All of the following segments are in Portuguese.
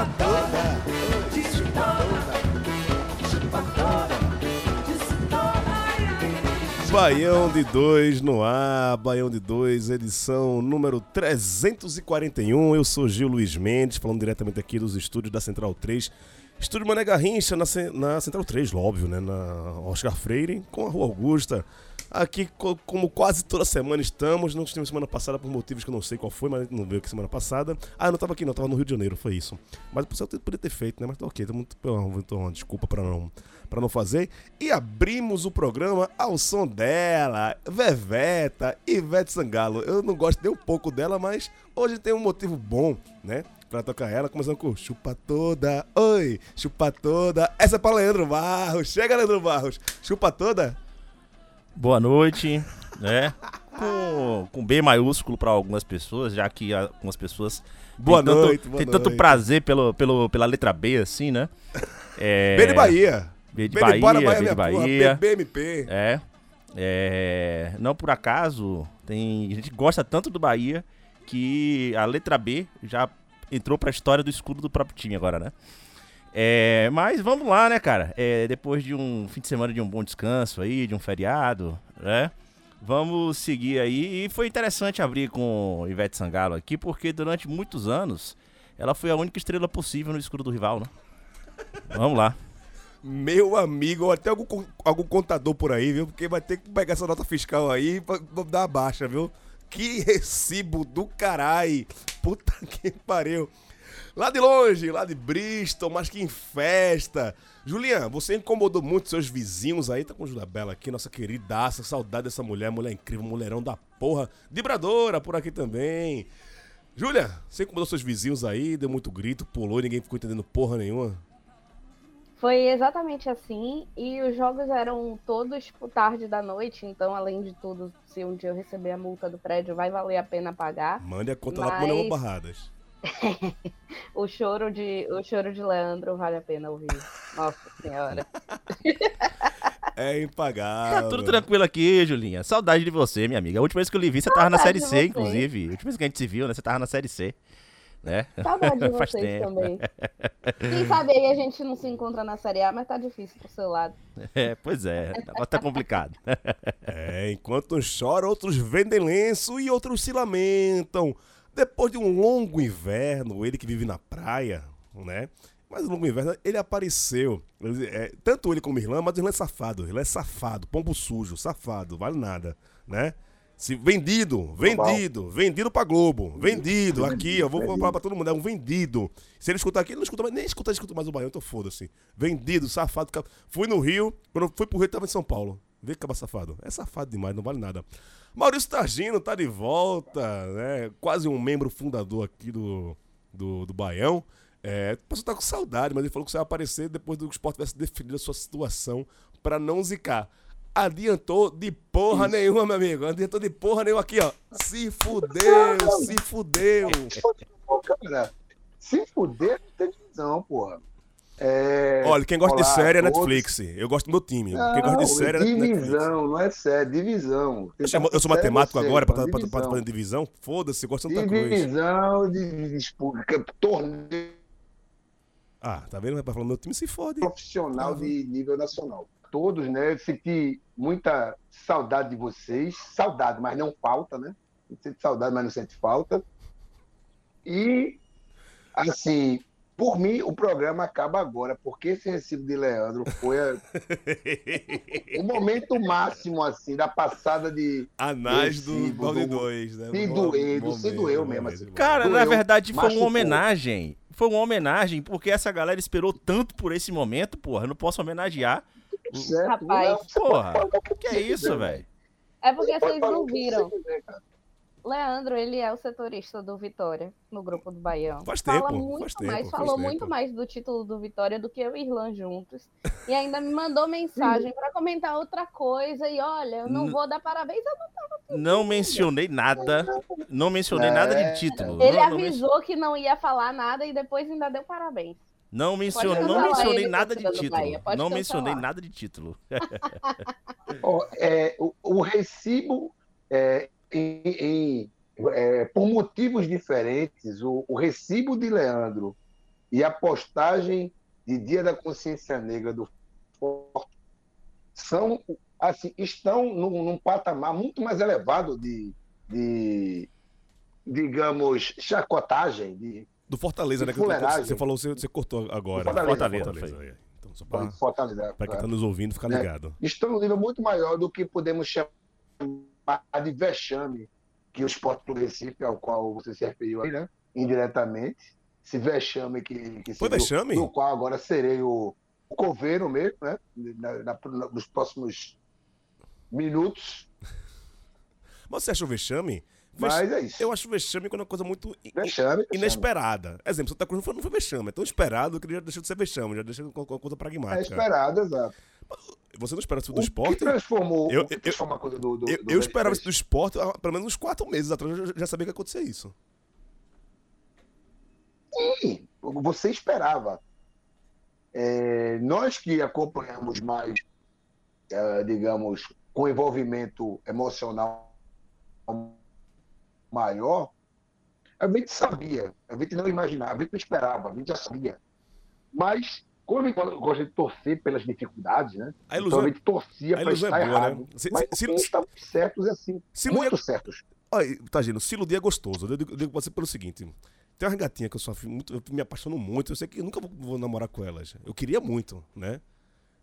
Chupa toda, toda, chupa toda, disse toda. Ai, ai. Baião de 2 no ar, Baião de 2, edição número 341. Eu sou Gil Luiz Mendes, falando diretamente aqui dos estúdios da Central 3. Estúdio Mané Garrincha, na, na Central 3, óbvio, né? Na Oscar Freire, com a Rua Augusta. Aqui, co- como quase toda semana estamos, não estivemos semana passada por motivos que eu não sei qual foi, mas não veio aqui semana passada. Ah, não estava aqui não, estava no Rio de Janeiro, foi isso. Mas o pessoal poderia ter feito, né? Mas tá ok, então, então desculpa para não, pra não fazer. E abrimos o programa ao som dela, Veveta, Ivete Sangalo. Eu não gosto nem um pouco dela, mas hoje tem um motivo bom, né? Pra tocar ela, começando com Chupa Toda, oi, Chupa Toda. Essa é pra Leandro Barros, chega Leandro Barros, Chupa Toda. Boa noite, né? Com, com B maiúsculo para algumas pessoas, já que algumas pessoas Boa têm noite, tanto, boa tanto noite. prazer pelo, pelo, pela letra B, assim, né? É, B de Bahia. B de B Bahia, bora, B de Bahia. BBMP. É, é, não por acaso, tem, a gente gosta tanto do Bahia que a letra B já entrou pra história do escudo do próprio time agora, né? É, mas vamos lá, né, cara? É, depois de um fim de semana de um bom descanso aí, de um feriado, né? Vamos seguir aí. E foi interessante abrir com Ivete Sangalo aqui, porque durante muitos anos ela foi a única estrela possível no escudo do rival, né? Vamos lá. Meu amigo, até algum, algum contador por aí, viu? Porque vai ter que pegar essa nota fiscal aí pra, pra dar a baixa, viu? Que recibo do caralho. Puta que pariu. Lá de longe, lá de Bristol, mas que em festa. Julian, você incomodou muito seus vizinhos aí. Tá com Júlia Bela aqui, nossa queridaça. Saudade dessa mulher, mulher incrível, mulherão da porra. Vibradora por aqui também. Júlia, você incomodou seus vizinhos aí, deu muito grito, pulou e ninguém ficou entendendo porra nenhuma? Foi exatamente assim, e os jogos eram todos tipo, tarde da noite, então, além de tudo, se um dia eu receber a multa do prédio, vai valer a pena pagar. Mande a conta lá pro Manuel Mas- Barradas. O choro de, o choro de Leandro vale a pena ouvir. Nossa senhora. É impagável. Tá tudo tranquilo aqui, Julinha. Saudade de você, minha amiga. A última vez que eu lhe vi, você tava na Saudade Série C, inclusive. A última vez que a gente se viu, né? Você tava na Série C. Né? Saudade de Faz vocês tempo. também. Quem sabe aí a gente não se encontra na Série A, mas tá difícil pro seu lado. É, pois é, negócio tá complicado. É, enquanto uns choram, outros vendem lenço e outros se lamentam. Depois de um longo inverno, ele que vive na praia, né? Mas no longo inverno, ele apareceu. Ele- é, tanto ele como Irlã, mas Irlã é safado. Ele é safado, pombo sujo, safado, vale nada, né? Se, vendido, vendido, vendido pra Globo, vendido, aqui, ó, vou falar pra todo mundo, é um vendido. Se ele escutar aqui, ele não escuta mais, nem escuta, escuta mais o Baião, então foda-se. Vendido, safado. Fui no Rio, quando eu fui pro Rio, tava em São Paulo. Vê que acaba safado. É safado demais, não vale nada. Maurício Targino tá de volta, né? Quase um membro fundador aqui do, do, do Baião. É, o pessoal tá com saudade, mas ele falou que você vai aparecer depois do que o esporte tivesse definido a sua situação pra não zicar. Adiantou de porra nenhuma, meu amigo. Adiantou de porra nenhuma aqui, ó. Se fudeu, se fudeu. Cara, se fuder, não tem divisão, porra. É, Olha, quem gosta de olá, série é. Netflix. Eu gosto do meu time. Não, quem gosta de série é Netflix. divisão, não é série, divisão. Eu sou- Eu sou Série é matemático você, agora, pô, estar divisão. fazendo divisão. Foda-se, gosto de Santa Cruz. Divisão de disputa, torneio Ah, tá vendo? Vai falar meu time se fode. profissional de nível nacional. Todos, né? Eu senti muita saudade de vocês. Saudade, mas não falta, né? Sente saudade, mas não sente falta. E, assim, Por mim, o programa acaba agora, porque esse recibo de Leandro foi a- o momento máximo, assim, da passada de. Anais do Recibo, Balde do- 2, né? se Mo- doer, do se doeu mesmo, assim. Cara, na Doeu, verdade foi uma homenagem. Foi uma homenagem, porque essa galera esperou tanto por esse momento, porra. Eu não posso homenagear. Certo, Rapaz. Porra, o Que é isso, velho? É porque vocês não viram. você. Leandro, ele é o setorista do Vitória, no grupo do Baião. Faz Fala tempo, muito faz tempo, mais, faz falou tempo. muito mais do título do Vitória do que eu e Irlan juntos. E ainda me mandou mensagem pra comentar outra coisa. E olha, eu não Hum. vou dar parabéns. eu Não mencionei nada. Não mencionei É. nada de título. não- Ele não, não, men- avisou que não ia falar nada e depois ainda deu parabéns. não mencionei, Pode não mencionei nada de título. Não mencionei nada de título. Ó, é, o, o recibo, é, em- em- é, por motivos diferentes, o, o recibo de Leandro e a postagem de Dia da Consciência Negra do Forte são, assim, estão num, num patamar muito mais elevado de, de digamos, chacotagem, de Do Fortaleza, né? De Que fuleiragem. você falou, você, você cortou agora. Do Fortaleza, Fortaleza, é. Então, só Fortaleza. pra quem tá nos ouvindo ficar Né? ligado. estão num nível muito maior do que podemos chamar de vexame que o Esporte do Recife, ao qual você se referiu aí, né? Indiretamente. Esse vexame que, que Foi vexame? do qual agora serei o, o coveiro mesmo, né? Na- na- nos próximos minutos. Mas você achou vexame? Vex- Mas é isso. Eu acho vexame quando é uma coisa muito Vexame. vexame. inesperada. Exemplo, Santa Cruz não foi, não foi vexame, é tão esperado que ele já deixou de ser vexame, já deixou com uma coisa É pragmática. esperado, exato. Você não espera isso do o esporte? que transformou, Eu- o que eu- transformou a coisa do, do, Eu, do eu esperava isso do esporte, há pelo menos uns quatro meses atrás, eu já, já sabia que ia acontecer isso. Sim, você esperava. É, nós que acompanhamos mais, é, digamos, com envolvimento emocional maior, a gente sabia, a gente não imaginava, a gente não esperava, a gente já sabia. Mas, a gente gosta de torcer pelas dificuldades, né? A Então ilusão, a gente torcia para ilusão estar é boa, errado. né? Se, Mas se, sim, se, estavam certos assim, se muito certos. olha, tá, Gino, se iludir é gostoso. Eu digo, eu digo pra você pelo seguinte: tem uma gatinha que eu sou muito, eu me apaixono muito, eu sei que eu nunca vou, vou namorar com elas. Eu queria muito, né?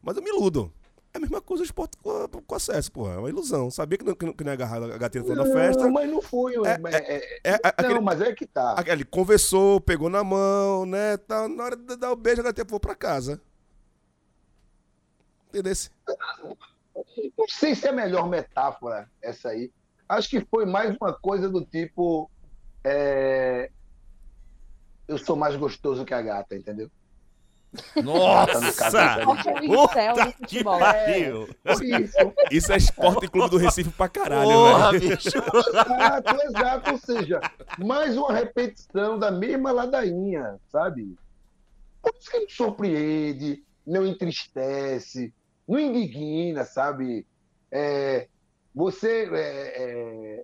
Mas eu me iludo. É a mesma coisa o esporte com, a- com acesso, porra. É uma ilusão. Sabia que não, que não, que não ia agarrar a gatinha no final da festa. Não, mas não foi. É, mas é- É, a- aquele, Não, mas é que tá. a- ele conversou, pegou na mão, né? Tá, na hora de dar o beijo, a gatinha foi pra casa. Entendeu? Não sei se é a melhor metáfora essa aí. Acho que foi mais uma coisa do tipo. é, Eu sou mais gostoso que a gata, entendeu? Nossa! É Puta que pariu! Isso. Isso é esporte clube do Recife pra caralho, Porra, velho. bicho! Exato, exato. Ou seja, mais uma repetição da mesma ladainha, sabe? Por isso que não surpreende, não entristece, não indigna, sabe? É, você, é, é,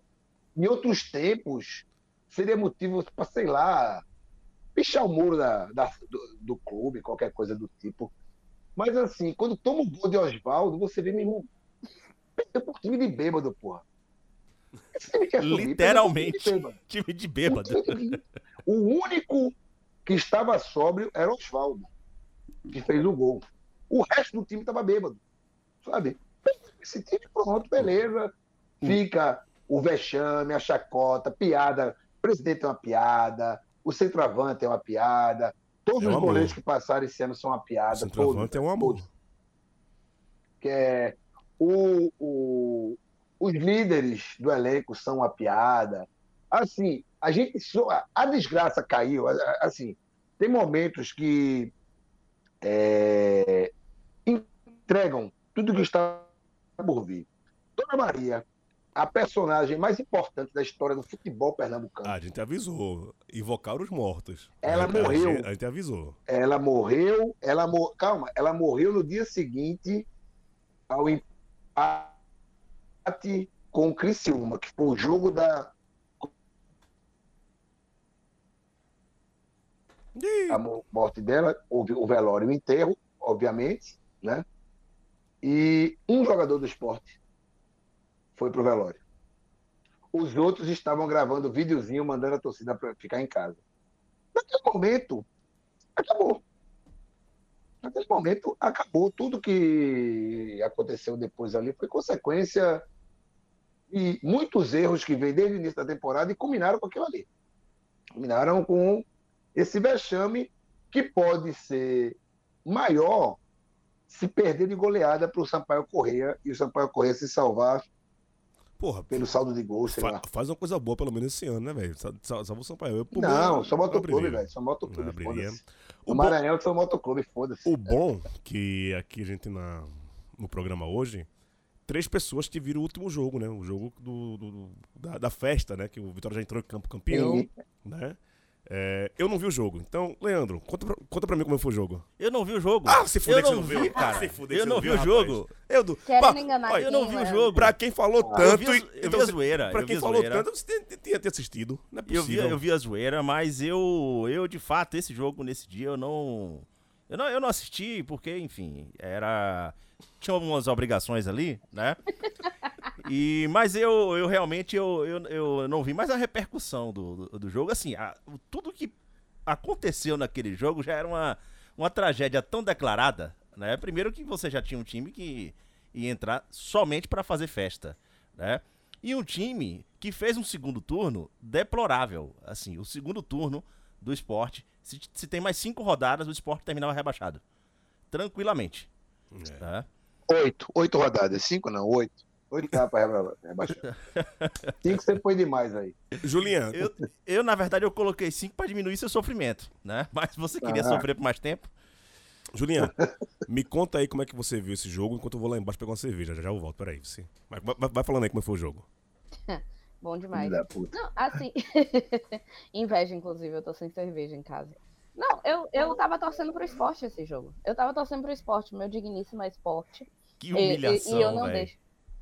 em outros tempos, seria motivo para, sei lá, pichar o muro da, da- do, do clube, qualquer coisa do tipo. Mas assim, quando toma o gol de Oswaldo, você vê, meu irmão, perdeu por time de bêbado, porra. Esse time quer subir, Literalmente. perdeu por time Time de de bêbado. bêbado. O único que estava sóbrio era o Oswaldo, que fez o gol. O resto do time estava bêbado, sabe? Esse time, pronto, beleza. Fica o vexame, a chacota, piada. O presidente é uma piada, o centroavante é uma piada. Todos É os amor. goleiros que passaram esse ano são uma O piada. centroavante todos, é um amor. todos. Que é, o, o- os líderes do elenco são uma piada. Assim, a gente a desgraça caiu. Assim, tem momentos que é, entregam tudo que está por vir. Dona Maria, a personagem mais importante da história do futebol pernambucano. Ah, a gente avisou. Invocar os mortos. Ela A gente- morreu. A gente, avisou. Ela morreu, ela mor... calma, ela morreu no dia seguinte ao empate com o Criciúma, que foi o jogo da Ih, a mo- morte dela, houve o velório e o enterro, obviamente, né? E um jogador do esporte foi pro velório. Os outros estavam gravando videozinho, mandando a torcida para ficar em casa. Naquele momento, acabou. Naquele momento, acabou. Tudo que aconteceu depois ali foi consequência de muitos erros que vêm desde o início da temporada e culminaram com aquilo ali. Culminaram com esse vexame que pode ser maior se perder de goleada para o Sampaio Correia e o Sampaio Correia se salvar Porra, pelo saldo de gols, sei fa- lá. faz uma coisa boa pelo menos esse ano, né, velho? Sa- sa- Salva o Sampaio. Eu, por mim, Não, só eu motoclube, velho. Só motoclube, foda-se. O O bom- Maranhão só motoclube, foda-se. O bom que aqui a gente na, no programa hoje, três pessoas que viram o último jogo, né? O jogo do, do- do- da, da festa, né? Que o Vitória já entrou em campo campeão, Sim. né? É, eu não vi o jogo. Então, Leandro, conta pra, conta pra mim como foi o jogo. Eu não vi o jogo. Ah, se fuder eu que você não não vi, viu. cara. Se fuder eu você não vi viu, o jogo. Eu, do, Pá, enganar Eu não vi o Leandro? jogo. Pra quem falou tanto. vi eu então vi a você- zoeira. Pra quem falou zoeira. tanto, você tinha, tinha assistido. Não é Eu vi, possível. eu vi a zoeira, mas eu, eu de fato, esse jogo nesse dia eu não. Eu não, eu não assisti, porque, enfim, era. Tinha algumas obrigações ali, né? E, mas eu, eu realmente eu, eu, eu não vi mais a repercussão do, do, do jogo. Assim, a- o- tudo que aconteceu naquele jogo já era uma, uma tragédia tão declarada, né? Primeiro que você já tinha um time que ia entrar somente para fazer festa, né? E um time que fez um segundo turno deplorável. Assim, o segundo turno do esporte. Se, se tem mais cinco rodadas, o esporte terminava rebaixado. Tranquilamente. É. Tá? Oito. Oito rodadas. Cinco não, oito. Oito dá pra reba- rebaixar. Cinco você põe demais aí. Julian, Eu, eu, na verdade, eu coloquei cinco para diminuir seu sofrimento, né? Mas você queria Ah. sofrer por mais tempo? Julian, me conta aí como é que você viu esse jogo enquanto eu vou lá embaixo pegar uma cerveja. Já já eu volto, peraí. Você... Vai, vai- vai falando aí como foi o jogo. Bom demais. Filho da puta. Não, assim. Inveja, inclusive, eu tô sem cerveja em casa. Não, eu, eu tava torcendo pro esporte esse jogo. Eu tava torcendo pro esporte, meu digníssimo esporte. Que E- e- humilhação, e, eu não velho. deixo.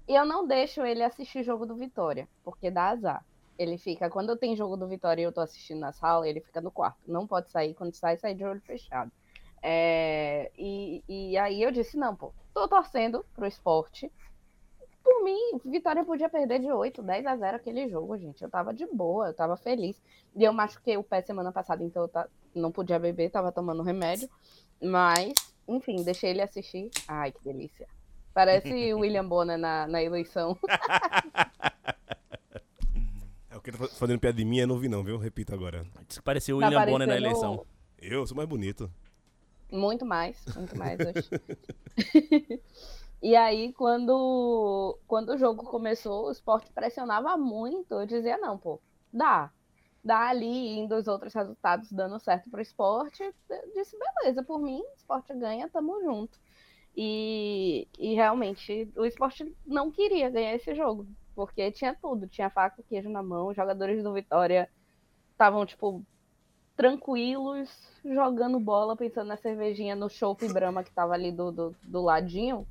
Eu não deixo ele assistir jogo do Vitória, porque dá azar. Ele fica, quando tem jogo do Vitória e eu tô assistindo na sala, ele fica no quarto. Não pode sair, quando sai, sai de olho fechado. É, e, e aí eu disse, não, pô, tô torcendo pro esporte. Por mim, Vitória podia perder de 8, 10 a 0 aquele jogo, gente. Eu tava de boa, eu tava feliz. E eu machuquei o pé semana passada, então eu não podia beber, tava tomando remédio. Mas, enfim, deixei ele assistir. Ai, que delícia. Parece o William Bonner na, na eleição. É o que tá fa- fazendo piada de mim, eu não vi não, viu? Repita agora. Disse que parecia o Tá William Bonner na eleição. Eu sou mais bonito. Muito mais, muito mais hoje. e aí, quando, quando o jogo começou, o esporte pressionava muito. Eu dizia, não, pô, dá. Dá ali, indo os outros resultados dando certo pro esporte. Eu disse, beleza, por mim, o esporte ganha, tamo junto. E, e realmente, o esporte não queria ganhar esse jogo, porque tinha tudo, tinha faca queijo na mão, os jogadores do Vitória estavam, tipo, tranquilos, jogando bola, pensando na cervejinha no Chopp Brahma que tava ali do, do, do ladinho,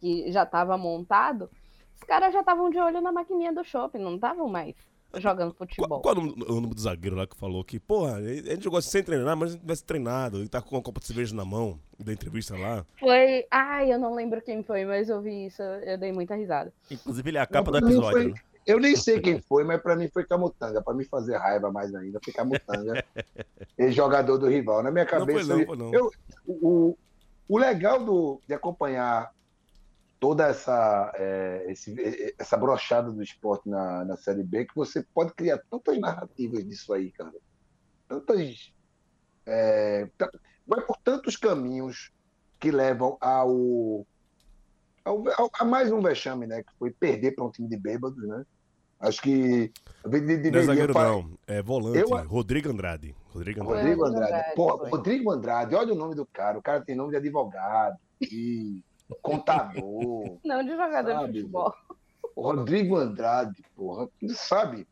que já tava montado. Os caras já estavam de olho na maquininha do Chopp, não estavam mais jogando Qual, futebol. qual é o nome- o nome do zagueiro lá que falou que, porra, ele- a gente jogou sem treinar, mas a gente tivesse treinado. Ele tá com uma copa de cerveja na mão, da entrevista lá. Foi. Ai, eu não lembro quem foi, mas eu vi isso, eu dei muita risada. Inclusive, ele é a capa do episódio. foi- né? Eu nem sei quem foi, mas pra mim foi Camutanga. Pra me fazer raiva mais ainda, foi Camutanga. ele jogador do rival. Na minha Não foi cabeça. não, foi não. Eu, o, o legal do, de acompanhar toda essa, é, esse- essa brochada do esporte na, na Série B que você pode criar tantas narrativas disso aí, cara. Tantas. é, vai por tantos caminhos que levam ao, ao- ao- a mais um vexame, né? Que foi perder para um time de bêbados, né? Acho que. de- de- Não é deveria zagueiro fa- não, é volante, Eu- Rodrigo Andrade. Rodrigo Andrade. Rodrigo Andrade. Porra. Rodrigo Andrade, olha o nome do cara. O cara tem nome de advogado, de contador. Não de jogador Sabe, de futebol. O Rodrigo Andrade, porra, sabe?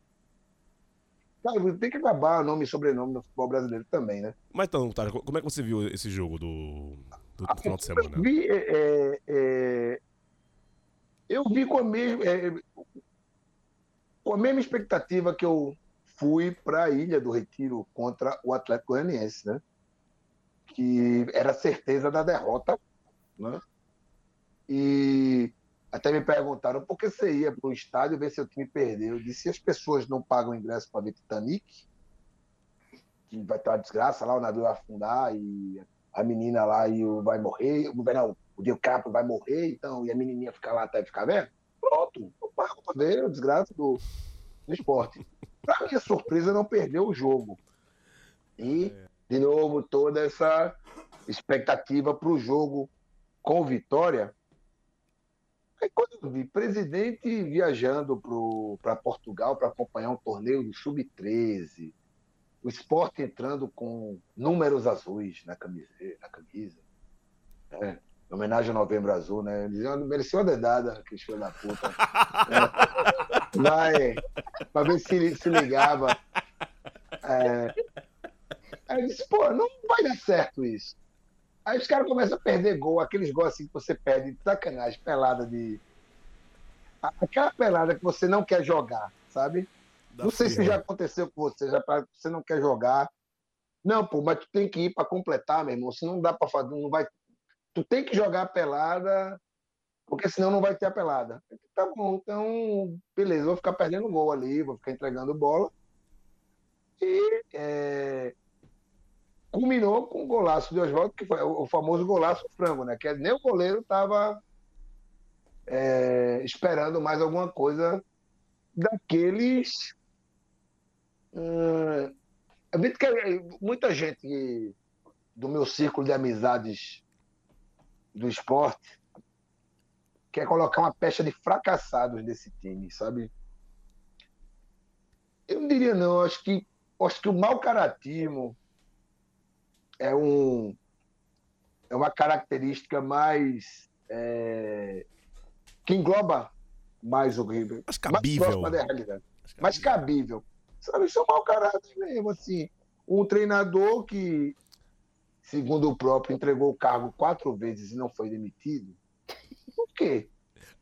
Cara, tem que acabar nome e sobrenome no futebol brasileiro também, né? Mas então, Tara, como é que você viu esse jogo do, do, do final de semana? Eu vi, é, é, é, eu vi com a mesma, é, com a mesma expectativa que eu fui para a Ilha do Retiro contra o Atlético Goianiense, né? Que era certeza da derrota, né? E até me perguntaram por que você ia para o estádio ver seu time perder. Eu disse: as pessoas não pagam ingresso para ver Titanic, que vai ter uma desgraça lá, o navio vai afundar e a menina lá e o vai morrer, o não, o DiCaprio vai morrer, então, e a menininha ficar lá até ficar velha. Pronto, eu pago pra ver a desgraça do, do esporte. Pra minha surpresa, não perdeu o jogo. E, de novo, toda essa expectativa para o jogo com vitória. Aí quando eu vi presidente viajando para Portugal para acompanhar um torneio do Sub-13, o esporte entrando com números azuis na camisa, na camisa né? em homenagem ao Novembro Azul, né? Eles iam- Merecia uma dedada, aquele filho da puta. É. Vai, pra ver se se ligava. É. Aí eu disse, pô, não vai dar certo isso. Aí os caras começam a perder gol, aqueles gols assim que você perde de sacanagem, pelada de. Aquela pelada que você não quer jogar, sabe? Da não sei se já aconteceu com você, já pra- você não quer jogar. Não, pô, mas tu tem que ir para completar, meu irmão. Se não dá para fazer, não vai. Tu tem que jogar a pelada, porque senão não vai ter a pelada. Tá bom, então, beleza, vou ficar perdendo gol ali, vou ficar entregando bola. E é, culminou com o golaço de Oswaldo, que foi o famoso golaço frango, né? Que é- nem o goleiro estava esperando mais alguma coisa daqueles. Hum, vi que muita gente do meu círculo de amizades do esporte quer colocar uma pecha de fracassados nesse time, sabe? Eu não diria não, acho que acho que o mau caratismo é um é uma característica mais é, que engloba mais o River, Mas mais cabível. próxima da realidade mais cabível. Sabe, isso é um mau caráter mesmo, assim. Um treinador que, segundo o próprio, entregou o cargo quatro vezes e não foi demitido. Por quê?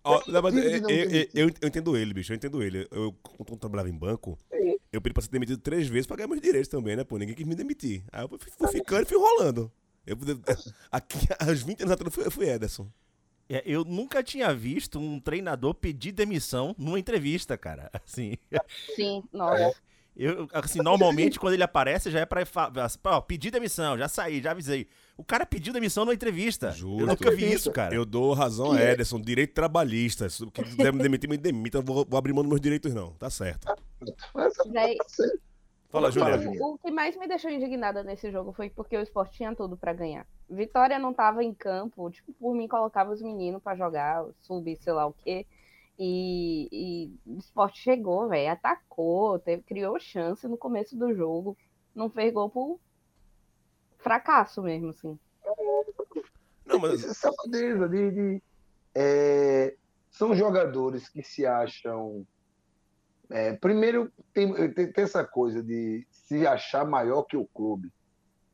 Ó, não, mas, é, é, é, demitir. eu, eu entendo ele, bicho. Eu entendo ele. Eu, quando eu trabalhava em banco, Sim. eu pedi pra ser demitido três vezes pra ganhar meus direitos também, né? Pô, ninguém quis me demitir. Aí eu fui, fui ficando e fui enrolando. Eu, aqui, aos 20 anos atrás, eu fui, eu fui Ederson. É, eu nunca tinha visto um treinador pedir demissão numa entrevista, cara. Assim, Sim, nossa. eu, assim normalmente quando ele aparece já é pra falar, ó, pedir demissão, já saí, já avisei. O cara pediu demissão numa entrevista. Juro. Eu nunca vi isso, cara. Eu dou razão a Ederson, direito trabalhista. Se que quiser me demitir, me demita. Eu vou, vou abrir mão dos meus direitos, não. Tá certo. Mas, Véi, Fala, Júlia. O que mais me deixou indignada nesse jogo foi porque o esporte tinha tudo pra ganhar. Vitória não tava em campo, tipo, por mim colocava os meninos pra jogar, subir, sei lá o quê. E, e o esporte chegou, velho, atacou, teve, criou chance no começo do jogo, não fez gol por fracasso mesmo, assim. Não, mas Essa safadeza de. de- é, são jogadores que se acham. é, primeiro, tem, tem, tem essa coisa de se achar maior que o clube.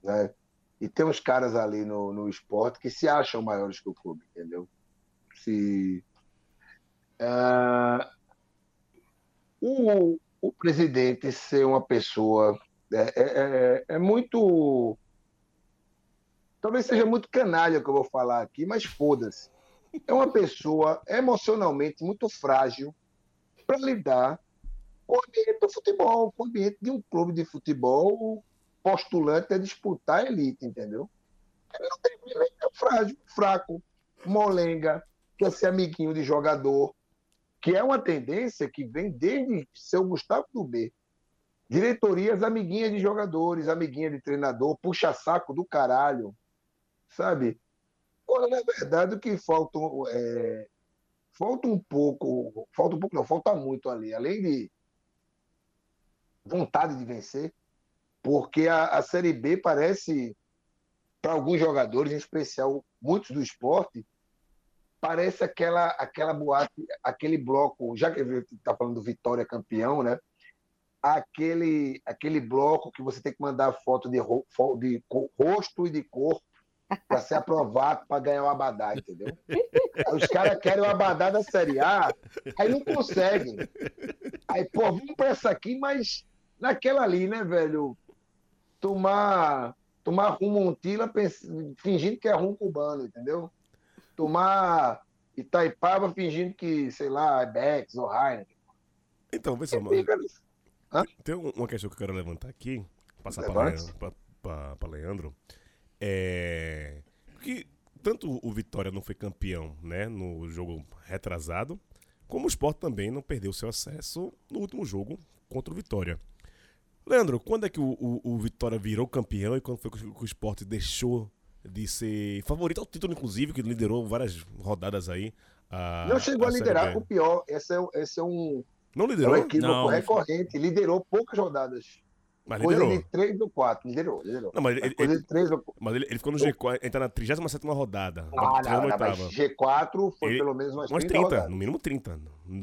Né? E tem uns caras ali no, no esporte que se acham maiores que o clube, entendeu? Se. ah, o, o presidente ser uma pessoa. É, é, é- é muito. Talvez seja muito canalha o que eu vou falar aqui, mas foda-se. É uma pessoa emocionalmente muito frágil para lidar com o ambiente do futebol, com o ambiente de um clube de futebol postulante a disputar a elite, entendeu? Ele não tem ele é frágil, fraco, molenga, quer ser amiguinho de jogador, que é uma tendência que vem desde seu Gustavo do B. Diretorias amiguinhas de jogadores, amiguinha de treinador, puxa-saco do caralho, sabe? Ora, na verdade, o que falta é, falta um pouco, falta um pouco não, falta muito ali, além de vontade de vencer, porque a, a Série B parece, para alguns jogadores, em especial muitos do esporte, parece aquela, aquela boate, aquele bloco, já que está falando do Vitória campeão, né? Aquele, aquele bloco que você tem que mandar foto de, ro- de rosto e de corpo para ser aprovado para ganhar o Abadá, entendeu? Os caras querem o Abadá da Série A, aí não conseguem. Aí, pô, vamos para essa aqui, mas naquela ali, né, velho? Tomar, tomar rum Montila fingindo que é rum cubano, entendeu? Tomar Itaipava fingindo que, sei lá, é Bex ou Heineken. Então, vê só, mano. Tem um- uma questão que eu quero levantar aqui, passar para. Leandro, pra- pra- pra Leandro, é que tanto o Vitória não foi campeão, né, no jogo retrasado, como o Sport também não perdeu seu acesso no último jogo contra o Vitória. Leandro, quando é que o, o- o Vitória virou campeão e quando foi que o, que o Sport deixou de ser favorito ao título, inclusive, que liderou várias rodadas aí? a- Não chegou a Série liderar. O pior, esse é, um- esse é um, Não é um liderou, equívoco Não, recorrente. Liderou poucas rodadas. Mas Coisa liderou. de 3 ou 4. Liderou, liderou. Não, mas ele, Coisa ele- de 3 ou 4. mas ele, ele ficou no G4, ele tá na 37 rodada. Ah, não, não, 38ª. mas G4 foi Ele- pelo menos umas Umas 30, 30, rodadas. no mínimo 30.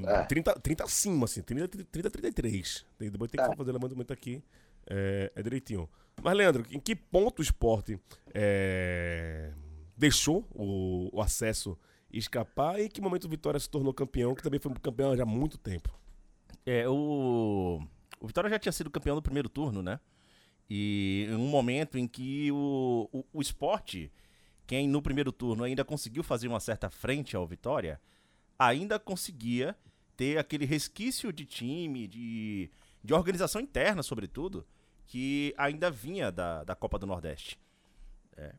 É. 30, 30 acima, assim. 30, 30 33. Tem- Depois tem que É. fazer o levantamento aqui. É, é direitinho. Mas, Leandro, em que ponto o esporte é, deixou o, o acesso escapar e em que momento o Vitória se tornou campeão, que também foi campeão já há muito tempo? É, o, o Vitória já tinha sido campeão do primeiro turno, né? E em um momento em que o, o, o esporte, quem no primeiro turno ainda conseguiu fazer uma certa frente ao Vitória, ainda conseguia ter aquele resquício de time, de, de organização interna, sobretudo, que ainda vinha da, da Copa do Nordeste. É.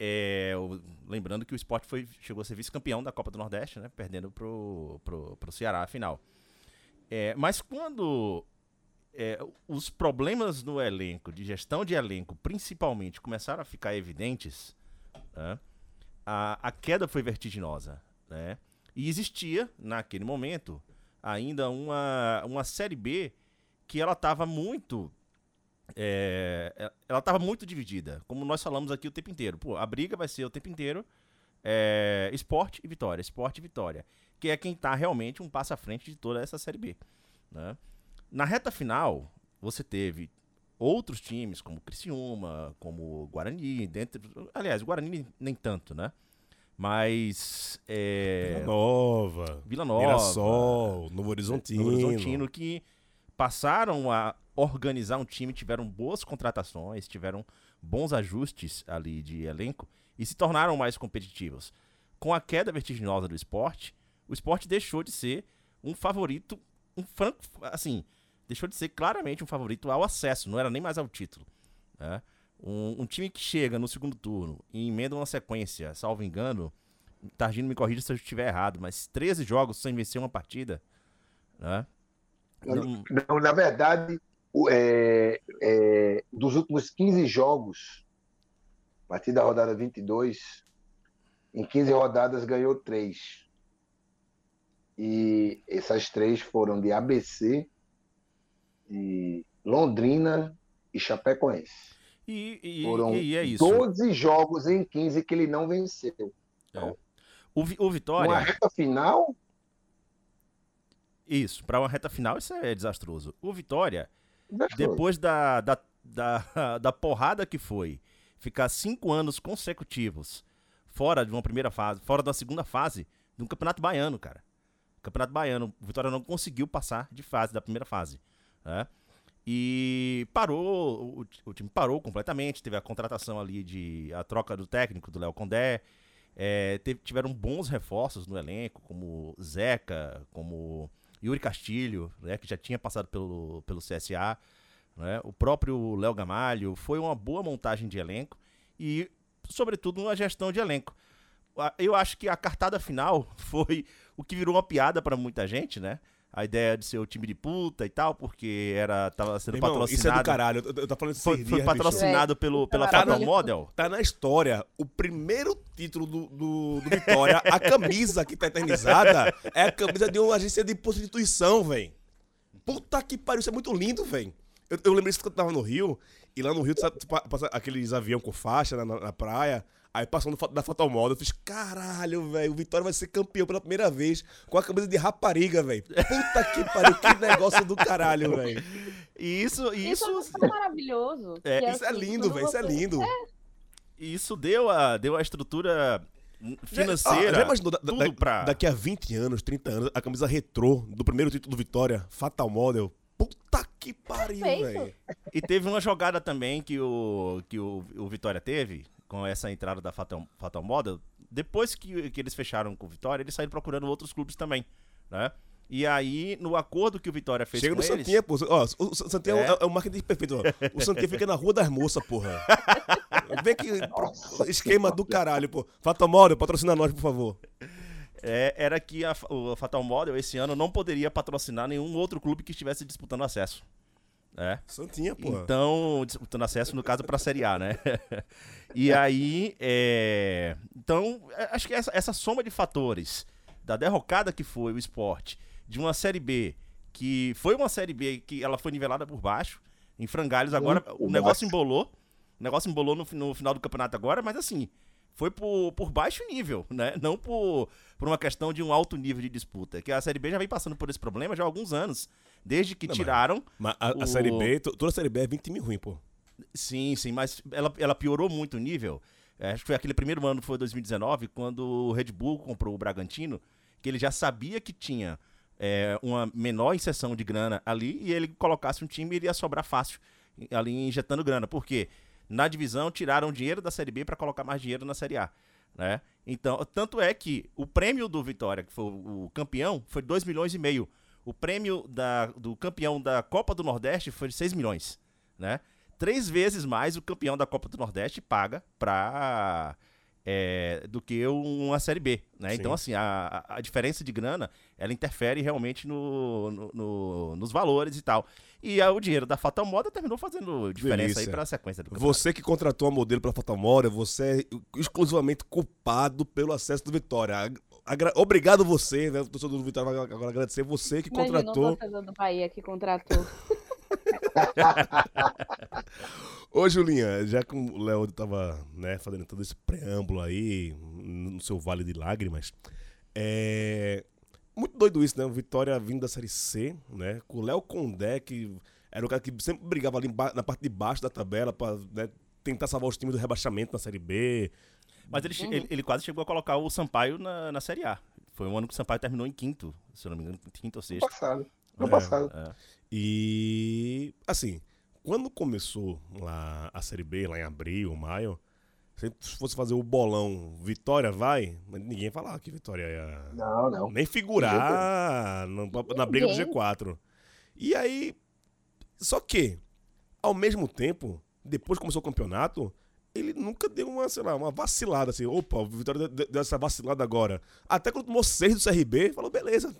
É, o- lembrando que o esporte foi, chegou a ser vice-campeão da Copa do Nordeste, né? Perdendo pro, pro, pro Ceará a final. É, mas quando é, os problemas no elenco, de gestão de elenco, principalmente, começaram a ficar evidentes, né, a, a queda foi vertiginosa. Né? E existia, naquele momento, ainda uma, uma Série B que ela estava muito. é, é, ela estava muito dividida, como nós falamos aqui o tempo inteiro. Pô, a briga vai ser o tempo inteiro é, esporte e vitória, esporte e vitória. Que é quem tá realmente um passo à frente de toda essa Série B. né? Na reta final, você teve outros times, como Criciúma, como Guarani, dentro, aliás, Guarani nem tanto, né? Mas. É, Vila Nova, Vila Nova. Mirassol, Novo Horizontino. Novo Horizontino, que passaram a organizar um time, tiveram boas contratações, tiveram bons ajustes ali de elenco e se tornaram mais competitivos. Com a queda vertiginosa do esporte, o esporte deixou de ser um favorito, um franco, assim, deixou de ser claramente um favorito ao acesso, não era nem mais ao título. né? Um, um time que chega no segundo turno e emenda uma sequência, salvo engano, Targino me corrija se eu estiver errado, mas 13 jogos sem vencer uma partida, né? Não- Não, na verdade, é, é, dos últimos 15 jogos, a partir da rodada 22, em 15 rodadas ganhou 3. E essas três foram de ABC, de Londrina e Chapecoense. E, e- Foram e é isso. 12 jogos em 15 que ele não venceu. O, Vi- o Vitória, Uma reta final, isso, pra uma reta final, isso é desastroso. O Vitória, desastroso. depois da, da, da, da porrada que foi ficar cinco anos consecutivos fora de uma primeira fase, fora da segunda fase do Campeonato Baiano, cara. Campeonato Baiano, o Vitória não conseguiu passar de fase da primeira fase. Né? E parou, o, o time parou completamente. Teve a contratação ali de. a troca do técnico, do Léo Condé. É, teve- tiveram bons reforços no elenco, como Zeca, como Yuri Castilho, né, que já tinha passado pelo, pelo CSA. né, O próprio Léo Gamalho. Foi uma boa montagem de elenco e, sobretudo, uma gestão de elenco. Eu acho que a cartada final foi o que virou uma piada para muita gente, né? A ideia de ser o time de puta e tal, porque era tava sendo Irmão, patrocinado. isso é do caralho. Eu, eu tô falando Foi, dias, foi bicho. patrocinado pelo, pela Caralho. Fatal Model. Tá na história. O primeiro título do, do, do Vitória, a camisa que tá eternizada, é a camisa de uma agência de prostituição, velho. Puta que pariu, isso é muito lindo, velho. Eu, eu lembrei isso quando eu tava no Rio, e lá no Rio sabe, pa- passa aqueles avião com faixa na, na- na praia, aí passando da Fatal Model, eu fiz, caralho, velho, o Vitória vai ser campeão pela primeira vez com a camisa de rapariga, velho. Puta que pariu, que negócio do caralho, velho. E isso, Isso, isso, é maravilhoso. É, que, Isso é assim, lindo, quando velho, isso é lindo. isso deu a, deu a estrutura Já- financeira. ah, já imaginou da- da- pra... Daqui a 20 anos, 30 anos, a camisa retrô do primeiro título do Vitória, Fatal Model. Puta que pariu, velho. E teve uma jogada também que o, que o, o Vitória teve, com essa entrada da Fatal, Fatal Model. Depois que, que eles fecharam com o Vitória, eles saíram procurando outros clubes também, né? E aí, no acordo que o Vitória fez Chega com no eles... Santinha, pô. Ó, o Santinha é, É. é o marketing perfeito. Ó. O Santinha fica na Rua das Moças, porra. Vê que esquema do caralho, pô. Fatomório, patrocina nós, por favor. é, era que a, o Fatal Model esse ano não poderia patrocinar nenhum outro clube que estivesse disputando acesso. É. Santinha, pô. Então, disputando acesso, no caso, para a Série A, né? e aí, é... então, é, acho que essa, essa soma de fatores, da derrocada que foi o esporte, de uma Série B, que foi uma Série B que ela foi nivelada por baixo, em frangalhos agora, o negócio baixo. embolou, o negócio embolou no, no final do campeonato agora, mas assim, foi por, por baixo nível, né? Não por, por uma questão de um alto nível de disputa, que a Série B já vem passando por esse problema já há alguns anos, desde que Não, mas- tiraram Mas a, a O- Série B, to- toda a Série B é 20 time ruim, pô. Sim, sim, mas ela, ela piorou muito o nível. É, acho que foi aquele primeiro ano, foi 2019, quando o Red Bull comprou o Bragantino, que ele já sabia que tinha é, uma menor inserção de grana ali e ele colocasse um time ele ia sobrar fácil ali injetando grana. Por quê? Na divisão tiraram dinheiro da Série B para colocar mais dinheiro na Série A. Né? Então, tanto é que o prêmio do Vitória, que foi o campeão, foi 2 milhões e meio. O prêmio da, do campeão da Copa do Nordeste foi de 6 milhões. Né? Três vezes mais o campeão da Copa do Nordeste paga pra, é, do que uma Série B. Né? Então, assim, a, a- a diferença de grana, ela interfere realmente no, no- no- nos valores e tal. E o dinheiro da Fatal Moda terminou fazendo diferença Delícia. aí pra sequência do campeonato. Você que contratou a modelo pra Fatamória, você é exclusivamente culpado pelo acesso do Vitória. Ag- agra- Obrigado você, né? O torcedor do Vitória vai agora agradecer você que Imagina o contratou. torcedor do Bahia que contratou. Ô, Julinha, já que o Léo tava né, fazendo todo esse preâmbulo aí, no seu Vale de Lágrimas, é. Muito doido isso, né? O Vitória vindo da Série C, né? Com o Léo Condé, que era o cara que sempre brigava ali na parte de baixo da tabela pra né, tentar salvar os times do rebaixamento na Série B. Mas ele, Uhum. ele, ele quase chegou a colocar o Sampaio na, na Série A. Foi um ano que o Sampaio terminou em quinto, se eu não me engano, quinto ou No sexto. passado. No É. passado. É. E, assim, quando começou lá a Série B, lá em abril, maio, se fosse fazer o bolão Vitória vai, mas ninguém ia falar que Vitória ia Não, não. nem figurar na, na briga do Ninguém. G4. E aí, só que, ao mesmo tempo, depois que começou o campeonato, ele nunca deu uma, sei lá, uma vacilada assim. Opa, o Vitória deu, deu essa vacilada agora. Até quando tomou seis do CRB, falou, beleza,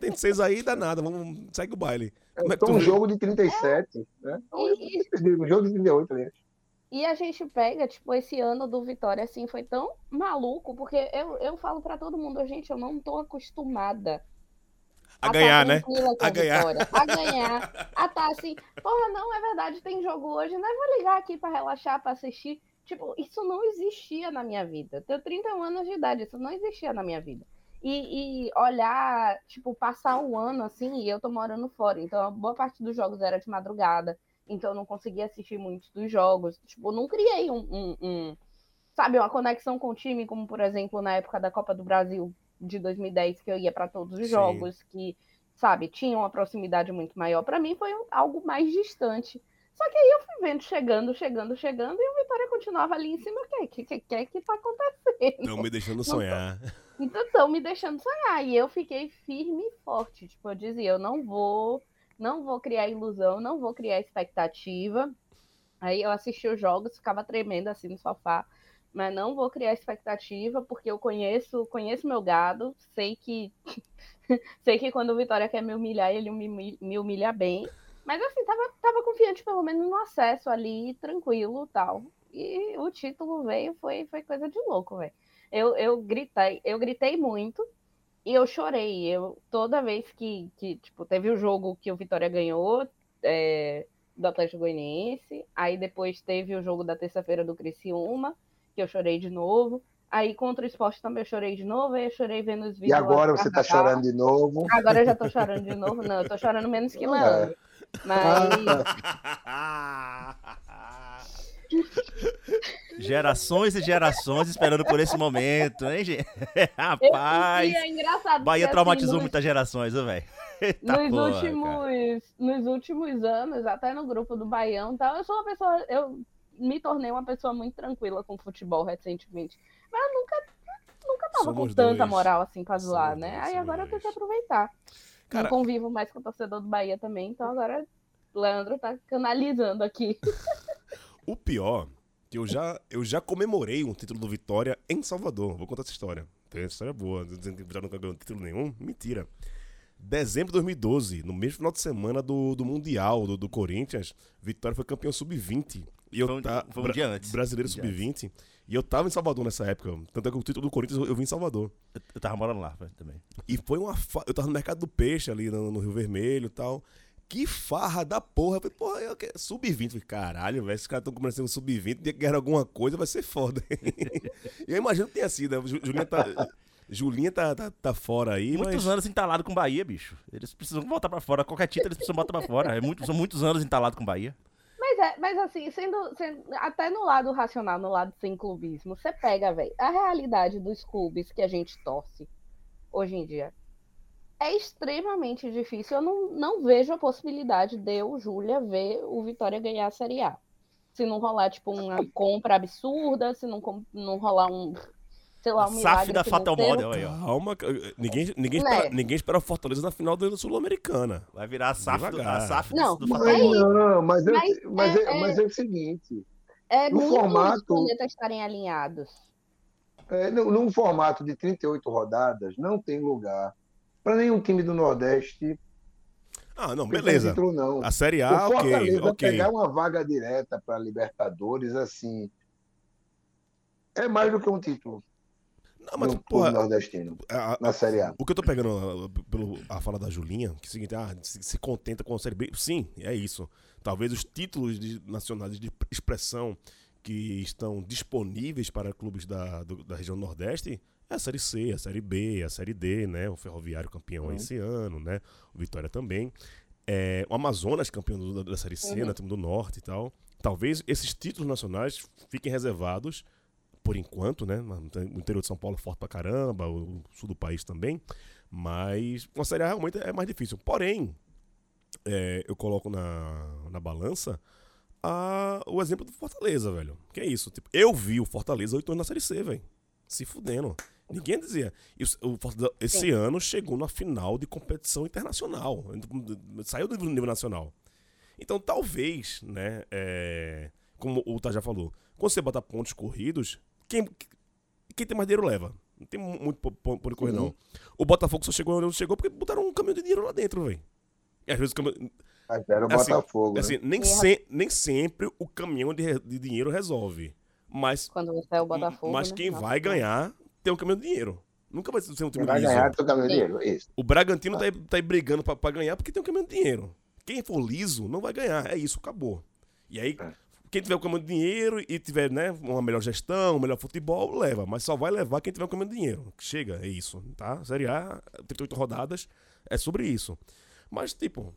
tem seis aí, dá nada, vamos, segue o baile. Como é Então, um jogo de 37, né? E, Um jogo de 38, aliás. e a gente pega, tipo, esse ano do Vitória, assim, foi tão maluco, porque eu, eu falo pra todo mundo, gente, eu não tô acostumada A tá ganhar, né? A ganhar. Vitória, a ganhar, a tá assim, porra, não, é verdade, tem jogo hoje, né? Vou ligar aqui pra relaxar, pra assistir. Tipo, isso não existia na minha vida. Tenho 31 anos de idade, isso não existia na minha vida. E, e olhar, tipo, passar um ano assim, e eu tô morando fora, então a boa parte dos jogos era de madrugada, então eu não conseguia assistir muitos dos jogos. Tipo, não criei um, um- um, sabe, uma conexão com o time, como por exemplo na época da Copa do Brasil de 2010, que eu ia para todos os Sim. jogos, que, sabe, tinha uma proximidade muito maior. Para mim foi algo mais distante. Só que aí eu fui vendo chegando, chegando, chegando, e o Vitória continuava ali em cima. O que, que, que, que, que tá acontecendo? Estão me deixando sonhar. Então estão me deixando sonhar. E eu fiquei firme e forte. Tipo, eu dizia, eu não vou, não vou criar ilusão, não vou criar expectativa. Aí eu assisti os jogos, ficava tremendo assim no sofá. Mas não vou criar expectativa, porque eu conheço, conheço meu gado, sei que sei que quando o Vitória quer me humilhar, ele me, me humilha bem. Mas assim, tava, tava confiante pelo menos no acesso ali, tranquilo tal. E o título veio, foi, foi coisa de louco, velho. Eu, eu gritei, eu gritei muito e eu chorei. Eu, toda vez que, que tipo, teve o jogo que o Vitória ganhou é, do Atlético Goianiense, aí depois teve o jogo da terça-feira do Criciúma, que eu chorei de novo. Aí contra o esporte também eu chorei de novo, aí eu chorei vendo os vídeos. E agora você tá chorando de novo. Agora eu já tô chorando de novo. Não, eu tô chorando menos que É. Leandro. Mas Gerações e gerações esperando por esse momento, hein, gente? Rapaz, sentia engraçado. Bahia traumatizou assim, muitas gerações, velho. Nos, porra, últimos, nos últimos anos, até no grupo do Baião, e tal, eu sou uma pessoa, eu me tornei uma pessoa muito tranquila com futebol recentemente. Mas eu nunca, nunca tava Somos com tanta dois. moral assim pra zoar, Somos né? dois, Aí agora eu tenho que aproveitar. Cara- Não convivo mais com o torcedor do Bahia também, então agora o Leandro tá canalizando aqui. O pior, que eu já, eu já comemorei um título do Vitória em Salvador. Vou contar essa história. Tem essa história boa. Dizendo que o Vitória nunca ganhou título nenhum. Mentira. Dezembro de 2012, no mesmo final de semana do, do Mundial do, do Corinthians, Vitória foi campeão sub-20. E eu Foi um- tá, foi um dia antes. Brasileiro Um dia sub-20. E eu tava em Salvador nessa época. Tanto é que o título do Corinthians eu, eu vim em Salvador. Eu, eu tava morando lá também. E foi uma. Fa... Eu tava no mercado do peixe ali no, no Rio Vermelho e tal. Que farra da porra. Eu falei, porra, eu quero... sub-20. Eu Falei, caralho, velho, esses caras estão começando um sub-20, dia que ganhar alguma coisa vai ser foda. eu imagino que tenha sido. né? Ju- Julinha tá. Julinha tá, tá, tá fora aí, Muitos mas. anos entalado com Bahia, bicho. Eles precisam voltar pra fora. Qualquer título eles precisam botar pra fora. É muito, são muitos anos entalado com Bahia. Mas, é, mas assim, sendo, sendo- até no lado racional, no lado sem clubismo, você pega, velho, a realidade dos clubes que a gente torce hoje em dia. É extremamente difícil. Eu não, não vejo a possibilidade de eu, Júlia, ver o Vitória ganhar a Série A. Se não rolar, tipo, uma compra absurda, se não, não rolar um, sei lá, um SAF milagre da Fatal. Model aí, ó. Calma, ca- ninguém, ninguém, Né? espera, ninguém espera o Fortaleza na final da Sul-Americana. Vai virar a SAF, do, a. SAF Não, do, mas Fatal é Model. Não, mas, é, Mas mas, é- é, é- mas é o seguinte: É No muito formato- os planetas estarem alinhados. é, no- num formato de 38 rodadas, não tem lugar para nenhum time do Nordeste. Ah, não, beleza. título, não. A Série o A, ok, Fortaleza ok. pegar uma vaga direta para Libertadores, assim, é mais do que um título Não, mas, no porra, nordestino, a- a- na Série A. O que eu tô pegando ah, pelo a fala da Julinha, que é o seguinte, ah, se, se contenta com a Série B. Sim, é isso. Talvez os títulos de- nacionais de expressão que estão disponíveis para clubes da, do- da região Nordeste é a Série C, a Série B, a Série D, né? O Ferroviário campeão Uhum. esse ano, né? O Vitória também. É, o Amazonas campeão do- da, da Série C, Uhum. né? Time do Norte e tal. Talvez esses títulos nacionais fiquem reservados por enquanto, né? O interior de São Paulo é forte pra caramba, o sul do país também. Mas uma Série A realmente é mais difícil. Porém, é, eu coloco na, na balança a- o exemplo do Fortaleza, velho. Que é isso? Tipo, eu vi o Fortaleza oito anos na Série C, velho. Se fudendo. Ninguém dizia. E o- esse ano chegou na final de competição internacional. Saiu do nível nacional. Então, talvez, né? é, como o Tá já falou, quando você bota pontos corridos, quem, quem tem mais dinheiro leva. Não tem mu- muito po- po- ponto de correr, não. O Botafogo só chegou onde chegou porque botaram um caminhão de dinheiro lá dentro, velho. E às vezes o caminhão- Mas era o Assim, Botafogo. né? assim, nem, E se- nem sempre o caminhão de, de dinheiro resolve. Mas, Quando você é o Botafogo. mas né? quem Nossa, vai ganhar tem um caminhão de dinheiro. Nunca vai ser um time do vai liso. ganhar dinheiro. Isso. O Bragantino tá, aí, tá aí brigando pra, pra ganhar porque tem um caminhão de dinheiro. Quem for liso não vai ganhar. É isso, acabou. E aí, É. quem tiver o caminhão de dinheiro e tiver né, uma melhor gestão, um melhor futebol, leva. Mas só vai levar quem tiver o caminhão de dinheiro. Chega, é isso. Tá? Série A, 38 rodadas, é sobre isso. Mas, tipo,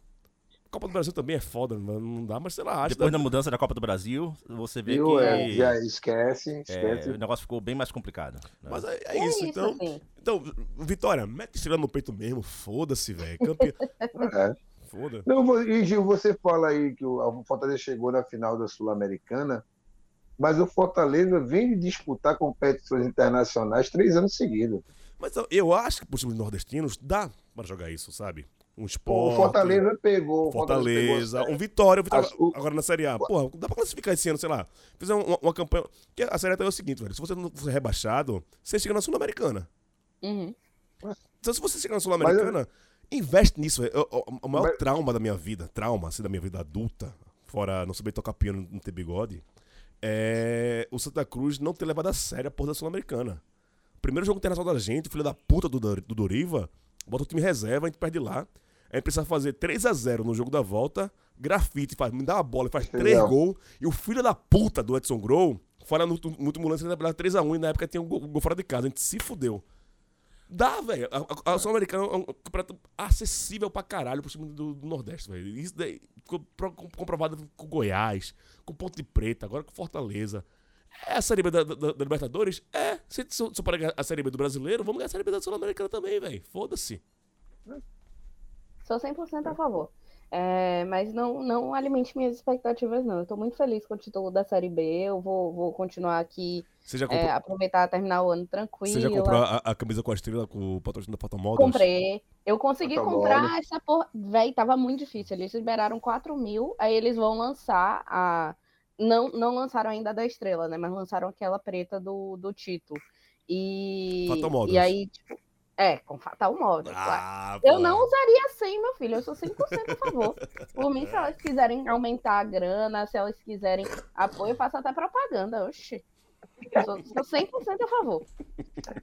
Copa do Brasil também é foda, não não dá, mas sei lá, acho Depois da mudança da Copa do Brasil, você vê Viu? que É, já esquece, é, esquece. o negócio ficou bem mais complicado. né? Mas é, é É isso, isso, então. assim. Então, Vitória, mete estrela no peito mesmo, foda-se, velho. Campeão. É. Foda. Não, e Gil, você fala aí que o Fortaleza chegou na final da Sul-Americana, mas o Fortaleza vem disputar competições internacionais três anos seguidos. Mas eu- eu acho que pros times nordestinos dá pra jogar isso, sabe? Um O esporte. Fortaleza pegou. o Fortaleza, pegou- um Vitória, o Vitória As- o- agora na Série A. Porra, dá pra classificar esse ano, sei lá. Fizer uma, uma campanha. Porque a Série A é o seguinte, velho. Se você não for rebaixado, você chega na Sul-Americana. Uhum. Então, se você chegar na Sul-Americana, investe nisso, velho. O, o- o maior Mas- trauma da minha vida, trauma, assim, da minha vida adulta, fora não saber tocar piano não ter bigode, é o Santa Cruz não ter levado a sério a porra da Sul-Americana. Primeiro jogo internacional da gente, filho da puta do, do Doriva, bota o time reserva, a gente perde lá. A gente precisa fazer 3x0 no jogo da volta, grafite, faz, me dá a bola e faz 3 Entendeu? gols. E o filho da puta do Edson Grow, fora no, no último lance, ele levava 3x1 e na época tinha um gol, gol fora de casa. A gente se fudeu. Dá, velho. A, a, a Sul-Americana é um campeonato acessível pra caralho pro time do, do Nordeste, velho. Isso daí ficou pro- com- comprovado com Goiás, com Ponte Preta, agora com Fortaleza. É a Série B da, da- da Libertadores? É. Se se- se para ganhar a Série B do Brasileiro, vamos ganhar a Série B da Sul-Americana também, velho. Foda-se. Sou 100% a favor. É, mas não, não alimente minhas expectativas, não. Eu tô muito feliz com o título da Série B. Eu vou, vou continuar aqui, Você já é, comprou, aproveitar terminar o ano tranquilo. você já comprou a, a camisa com a estrela com o patrocínio da Photo Models? Comprei. Eu consegui comprar essa porra. Véi, tava muito difícil. Eles liberaram 4 mil, aí eles vão lançar a. Não, não lançaram ainda a da estrela, né? Mas lançaram aquela preta do, do Tito. E. Fatal Models. E aí, tipo. É, com Fatal Models, claro. Ah, Eu pô. não usaria 100, meu filho. Eu sou 100% a favor. Por mim, se elas quiserem aumentar a grana, se elas quiserem apoio, eu faço até propaganda. Oxi. Eu sou, sou 100% a favor.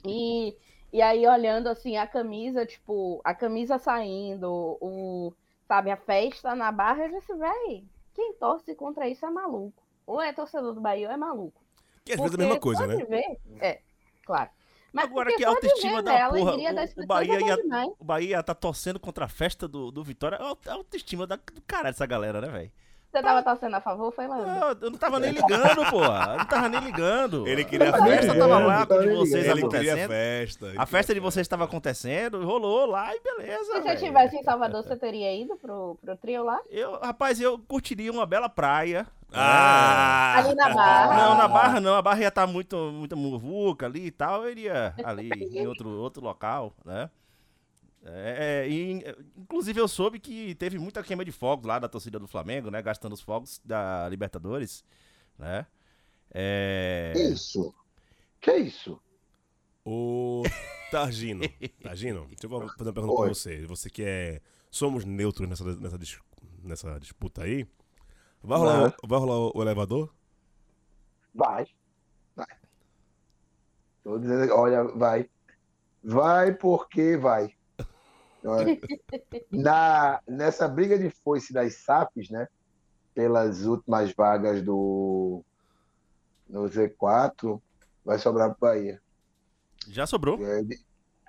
E, e aí, olhando assim, a camisa, tipo, a camisa saindo, o, sabe, a festa na barra, eu disse, véi, quem torce contra isso é maluco. Ou é torcedor do Bahia ou é maluco. Que às vezes é a mesma coisa, né? ver- é, claro. Mas Agora que a autoestima da véi, a porra, o- o Bahia ia-. O Bahia tá torcendo contra a festa do, do Vitória. A autoestima da, do caralho dessa galera, né, velho? Você tava torcendo a favor, foi? Não, eu não tava nem ligando, porra. Eu não tava nem ligando. Ele queria a festa tava lá Tava de vocês. Ele queria acontecendo. festa. A festa de vocês estava acontecendo, rolou lá e beleza. Se você estivesse em Salvador, você teria ido pro, pro trio lá? Eu, rapaz, eu curtiria uma bela praia. Ah! Ali na Barra. Não, na Barra não. A Barra ia estar muito, muito muvuca ali e tal. Eu iria ali em outro, outro local, né? É, é, e, inclusive eu soube que teve muita queima de fogos lá da torcida do Flamengo, né? Gastando os fogos da Libertadores, né? É... Que isso? Que isso? Ô, Targino. Targino, deixa eu fazer uma pergunta pra Oi. você. Você que é. Somos neutros nessa, nessa, dis- nessa disputa aí. Vai rolar, Vai. o- vai rolar o- o elevador? Vai. Vai. Tô dizendo, olha, vai. Vai porque vai. Na, nessa briga de foice das SAPs, né? Pelas últimas vagas do no Z4, vai sobrar pro Bahia. Já sobrou. É,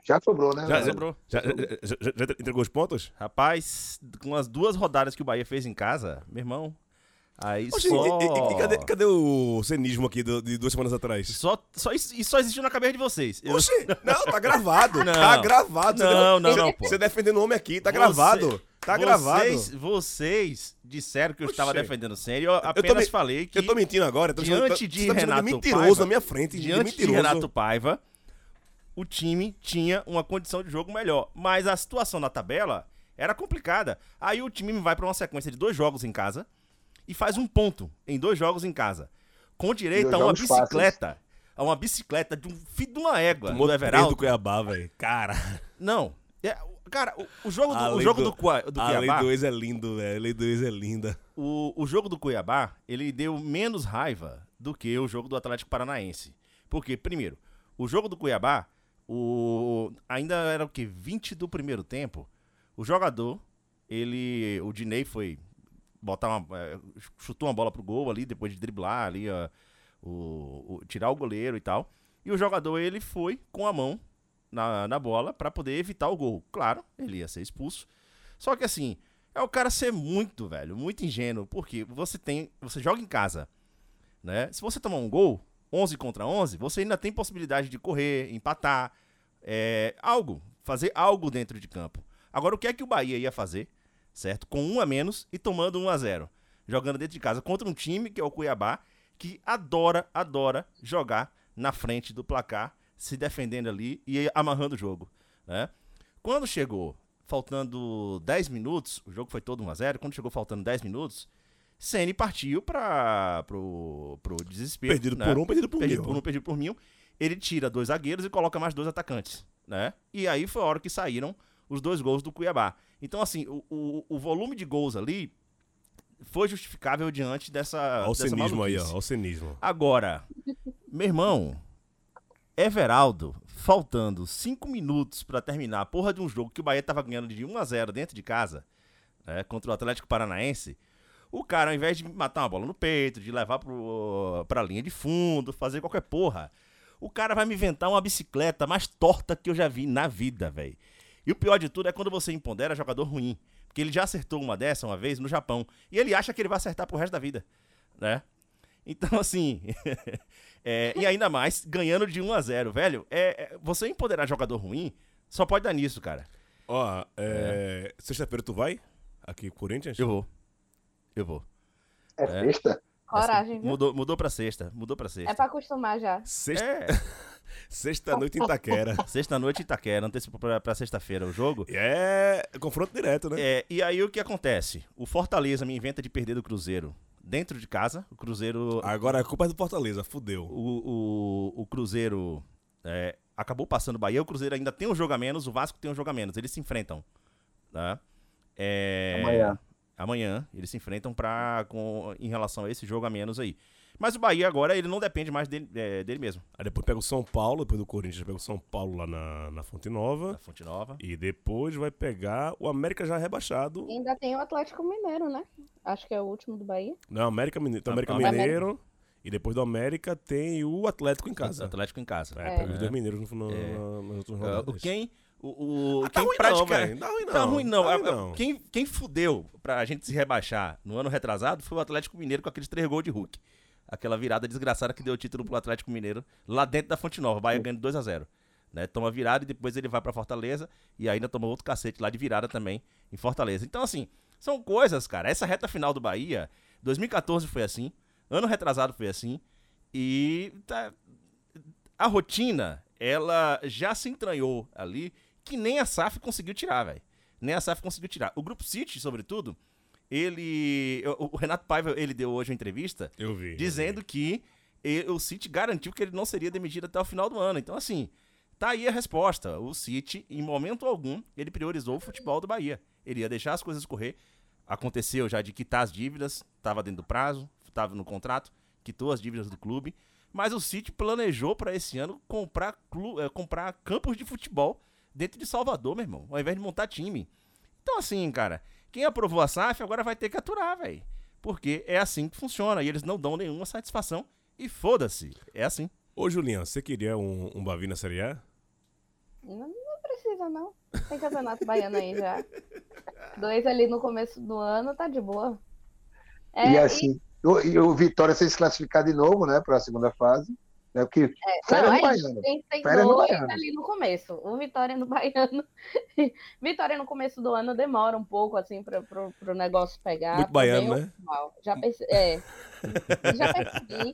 Já sobrou, né? Já, sobrou. Já, já- já- já entregou os pontos? Rapaz, com as duas rodadas que o Bahia fez em casa, meu irmão, aí Oxi, só... e, e- e cadê, cadê o cenismo aqui do- de duas semanas atrás? Só, só isso, isso só existiu na cabeça de vocês. Eu- Oxi, não, tá gravado. Não. Tá gravado. Não, não, Você- não, pô. Você defendendo o homem aqui, tá Você- gravado. Tá gravado. Vocês, vocês disseram que eu estava defendendo o Sério, eu apenas me- falei que Eu tô mentindo agora. eu Tô diante de tá Renato mentiroso Paiva, na minha frente. de diante de mentiroso. Renato Paiva, o time tinha uma condição de jogo melhor. Mas a situação na tabela era complicada. Aí o time vai para uma sequência de dois jogos em casa e faz um ponto em dois jogos em casa. Com direito a uma jogos fáceis. bicicleta. A uma bicicleta de um filho de uma égua Tomou do Everaldo. do Cuiabá, velho. Cara, Não. É, cara, o, o jogo do, o jogo do- do, do a lei Cuiabá... do ex é lindo, velho. A lei do ex é linda. o, o jogo do Cuiabá, ele deu menos raiva do que o jogo do Atlético Paranaense. Porque, primeiro, o jogo do Cuiabá, o, ainda era o que? 20 do primeiro tempo. O jogador, ele. O Dinei foi botar uma. eh, chutou uma bola pro gol ali, depois de driblar ali, ó, o, o- tirar o goleiro e tal. E o jogador, ele foi com a mão na, na bola pra poder evitar o gol. Claro, ele ia ser expulso. Só que assim, é o cara ser muito, velho, muito ingênuo, porque você tem, você joga em casa, né? Se você tomar um gol, 11 contra 11, você ainda tem possibilidade de correr, empatar, é, algo, fazer algo dentro de campo. Agora, o que é que o Bahia ia fazer, certo? Com um a menos e tomando um a zero, jogando dentro de casa contra um time que é o Cuiabá, que adora, adora jogar na frente do placar, se defendendo ali e amarrando o jogo, né? Quando chegou faltando 10 minutos, o jogo foi todo 1x0, quando chegou faltando 10 minutos, Ceni partiu para pro, pro desespero. Perdido né? por um, perdido por perdido mil. por um, perdido por mil. Ele tira dois zagueiros e coloca mais dois atacantes, né? E aí foi a hora que saíram os dois gols do Cuiabá. Então, assim, o, o, o volume de gols ali foi justificável diante dessa, Olha o dessa cenismo aí, ó. Olha o cenismo. Agora, meu irmão, Everaldo, faltando 5 minutos pra terminar a porra de um jogo que o Bahia tava ganhando de 1 a 0 dentro de casa, né, contra o Atlético Paranaense, o cara, ao invés de matar uma bola no peito, de levar pro, pra linha de fundo, fazer qualquer porra, o cara vai me inventar uma bicicleta mais torta que eu já vi na vida, velho. E o pior de tudo é quando você empodera jogador ruim. Porque ele já acertou uma dessa uma vez no Japão. E ele acha que ele vai acertar pro resto da vida, né? Então, assim. é, e ainda mais, ganhando de 1 a 0 velho. É, é- você empoderar jogador ruim só pode dar nisso, cara. Ó, é, sexta-feira tu vai? aqui, Corinthians? Eu vou. Eu vou. É, É. sexta? Coragem, viu? Mudou, mudou pra sexta. Mudou pra sexta. É pra acostumar já. Sexta, É, sexta-noite em Itaquera. sexta-noite em Itaquera, antecipou pra, pra sexta-feira o jogo. E é confronto direto, né? É, e aí o que acontece? O Fortaleza me inventa de perder do Cruzeiro dentro de casa. O Cruzeiro. Agora a culpa é do Fortaleza, fudeu. O, o, o Cruzeiro é, acabou passando o Bahia. O Cruzeiro ainda tem um jogo a menos, o Vasco tem um jogo a menos. Eles se enfrentam. Tá? É, Amanhã. Amanhã eles se enfrentam pra, com, em relação a esse jogo a menos aí. Mas o Bahia agora ele não depende mais dele, é, dele mesmo. Aí depois pega o São Paulo, depois do Corinthians pega o São Paulo lá na, na Fonte Nova. Fonte Nova. E depois vai pegar o América já rebaixado. E ainda tem o Atlético Mineiro, né? Acho que é o último do Bahia. Não, América Mineiro. Tem o América América. Mineiro. E depois do América tem o Atlético em casa. Atlético em casa. É, É. pega os dois mineiros no, no, É. na- nas outras Uh, rodadas. o quem. O, o, Ah, tá quem ruim não, pratica- velho. Tá ruim não. Tá ruim não. Tá ruim não. Quem, quem fudeu pra gente se rebaixar no ano retrasado foi o Atlético Mineiro com aqueles três gols de Hulk. Aquela virada desgraçada que deu o título pro Atlético Mineiro lá dentro da Fonte Nova. O Bahia ganhando 2x0. Né? Toma virada e depois ele vai pra Fortaleza e ainda toma outro cacete lá de virada também em Fortaleza. Então, assim, são coisas, cara. Essa reta final do Bahia, 2014 foi assim, ano retrasado foi assim, e tá- a rotina, ela já se entranhou ali, que nem a SAF conseguiu tirar, velho. Nem a SAF conseguiu tirar. O Grupo City, sobretudo, ele. O Renato Paiva, ele deu hoje uma entrevista Eu vi. eu dizendo que o City garantiu que ele não seria demitido até o final do ano. Então, assim, tá aí a resposta. O City, em momento algum, ele priorizou o futebol do Bahia. Ele ia deixar as coisas correr. Aconteceu já de quitar as dívidas, estava dentro do prazo, estava no contrato, quitou as dívidas do clube. Mas o City planejou para esse ano comprar, clu- eh, comprar campos de futebol dentro de Salvador, meu irmão, ao invés de montar time. Então, assim, cara, quem aprovou a SAF agora vai ter que aturar, velho. Porque é assim que funciona. E eles não dão nenhuma satisfação. E foda-se. É assim. Ô, Julião, você queria um, um Bavi na Série A? Não, não precisa, não. Tem campeonato baiano aí já. Dois ali no começo do ano, tá de boa. É, e assim, o, e o Vitória se classificar de novo, né, para a segunda fase. Né, porque É, férias não, no aí Baiano. Férias no dois Baiano. ali no começo. O Vitória no Baiano. Vitória no começo do ano demora um pouco, assim, para pro, pro negócio pegar. Muito baiano, né? normal. Já percebi. É. já percebi.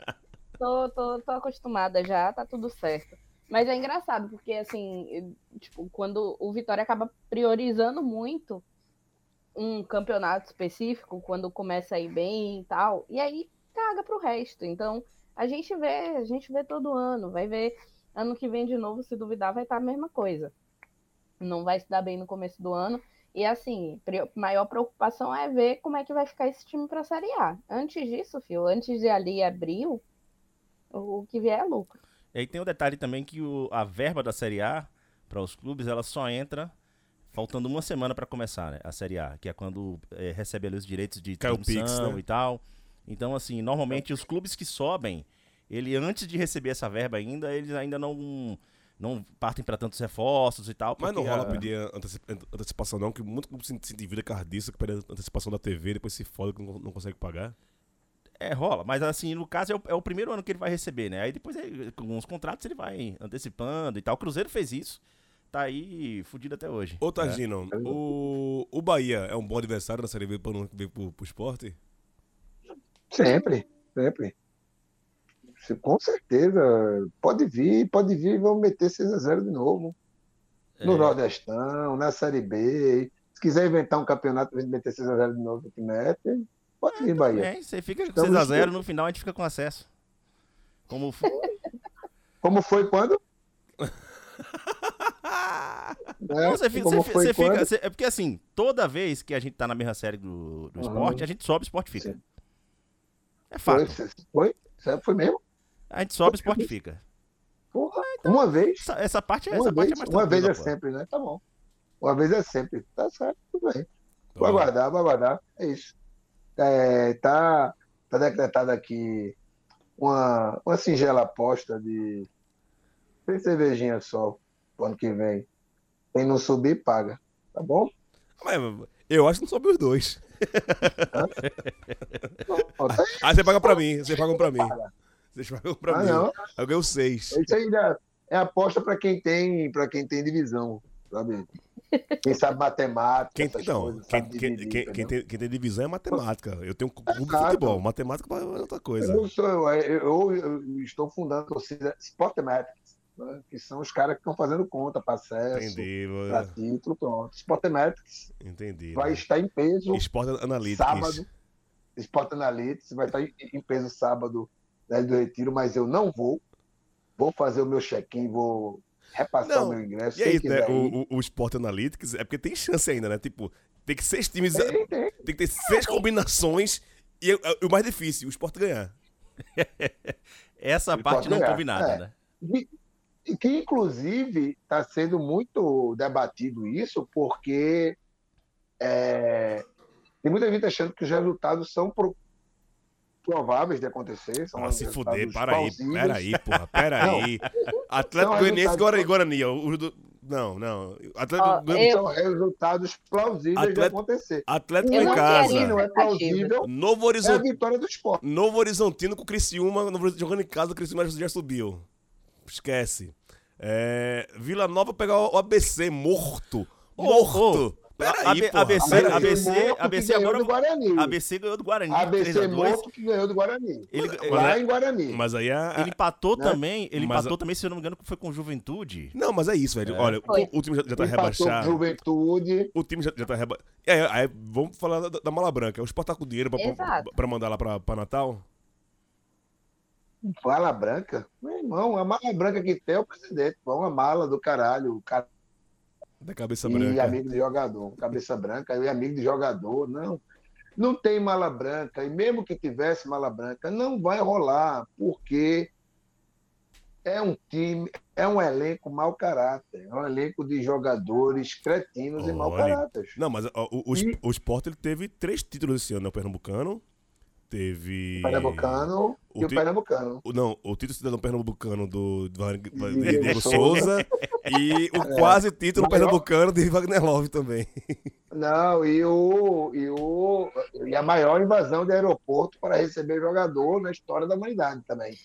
Tô, tô, tô acostumada já, tá tudo certo. Mas é engraçado, porque assim, tipo, quando o Vitória acaba priorizando muito um campeonato específico, quando começa a ir bem e tal, e aí caga pro resto. Então, a gente vê, a gente vê todo ano, vai ver ano que vem de novo, se duvidar, vai estar a mesma coisa. Não vai se dar bem no começo do ano. E assim, maior preocupação é ver como é que vai ficar esse time pra Série A. Antes disso, filho, antes de ali abril, o o que vier é lucro. E aí tem o detalhe também que o- a verba da Série A para os clubes, ela só entra faltando uma semana para começar, né? A Série A, que é quando eh, recebe ali os direitos de transmissão Pix, né? e tal. Então, assim, normalmente os clubes que sobem, ele antes de receber essa verba ainda, eles ainda não não partem para tantos reforços e tal. Mas não rola a- pedir antecipa- antecipação, não, que muito clube se, endivida com disso, que pede antecipação da TV, depois se foda que não, não consegue pagar. É, rola, mas assim, no caso é o, é o primeiro ano que ele vai receber, né? Aí depois, ele- com os contratos, ele vai antecipando e tal. O Cruzeiro fez isso, tá aí fudido até hoje. Ô, Targino, o, o Bahia é um bom adversário na Série B para não vir pro, pro esporte? Sempre, sempre. Se- Com certeza. Pode vir, pode vir vamos meter 6x0 de novo. No É. Nordestão, na Série B. Se quiser inventar um campeonato e meter 6x0 de novo, que mete, pode vir, Bahia. É, você fica com Estamos 6x0, juntos. no final a gente fica com acesso. Como f- Como foi quando? Não, Né? você fica, Como você, foi você fica- você- é porque assim, toda vez que a gente tá na mesma série do, do Uhum. esporte, a gente sobe, o esporte fica. Sim. É Foi, fato. foi? Sério, Foi mesmo? A gente sobe, o esporte fica. Porra, uma vez. Essa, essa parte, Uma essa parte vez, é mais uma vez é sempre, né? Tá bom. Uma vez é sempre. Tá certo, tudo bem. Vou Então, aguardar, vou aguardar. É isso. É, tá, tá decretada aqui uma, uma singela aposta de três cervejinhas só pro ano que vem. Quem não subir, paga. Tá bom? Mas eu acho que não sobe os dois. Aí você paga pra mim, vocês pagam pra mim. Vocês pagam pra Ah, mim. não. Eu ganho seis. Isso ainda é aposta para quem tem, para quem tem divisão, sabe? Quem sabe matemática, Quem, coisas, quem, quem, dividir, quem- tem, quem tem divisão é matemática. Eu tenho um clube de Exato. futebol. Matemática é outra coisa. Eu, sou, eu, eu- eu estou fundando a torcida Sportmatics, né, que são os caras que estão fazendo conta para acesso, para título, pronto. Sportmatics entendi. vai mano. estar em peso Esporte Analytics. sábado. Sport Analytics vai estar em, peso sábado né, do Retiro, mas eu não vou. Vou fazer o meu check-in, vou repassar Não, o meu ingresso. E aí, né, o, o, o Sport Analytics é porque tem chance ainda, né? Tipo, tem que seis times. Tem, tem. Tem que ter seis combinações e é- é o mais difícil, o Sport ganhar. Essa Ele parte não ganhar, combinada, é. né? E- e que inclusive está sendo muito debatido isso, porque é, tem muita gente achando que os resultados são pro- prováveis de acontecer. São Ah, se fuder, para aí, plausíveis. pera aí, porra, pera aí. Atlético Não, Goianiense resultado- Guarani, do- não, não. Atlético, Ó, Goianiense- São resultados plausíveis de Atleta- acontecer. Atlético em não casa. não é plausível Novo é a vitória do esporte. Novo Horizontino com o Criciúma, Novo jogando em casa, o Criciúma já subiu. Esquece. É, Vila Nova pegar o ABC morto. Morto. ô, Pera A- aí, AB- porra. ABC. ABC, morto ABC ganhou agora. do Guarani. ABC ganhou do Guarani. ABC 3 a 2. morto que ganhou do Guarani. Ele, Lá em Guarani. Mas aí a, a- ele empatou né? também. Ele Mas empatou a- também, se eu não me engano, foi com Juventude. Não, mas é isso, velho. Olha, Foi. o, o time já, já tá Empatou com rebaixado. Juventude. O time já, já tá rebaixado. É, aí vamos falar da, da Mala Branca. O Sport tá com dinheiro pra, pra, pra mandar lá pra, pra Natal? Mala branca? Meu irmão, a mala branca que tem é o presidente. Pô, uma mala do caralho. Da cabeça e branca. amigo de jogador. Cabeça branca e amigo de jogador. Não. Não tem mala branca. E mesmo que tivesse mala branca, não vai rolar. Porque é um time, é um elenco mau caráter. É um elenco de jogadores cretinos e mau caráter. Não, mas o, o, E- o Sport ele teve três títulos esse ano, né? O Pernambucano. Teve. O Pernambucano O e o Pernambucano. o- Não, o título cidadão pernambucano do, do Wagner- Diego Souza. E o quase título É. Pernambucano de Wagner Love também. Não, e, o, e, o, e a maior invasão de aeroporto para receber jogador na história da humanidade também.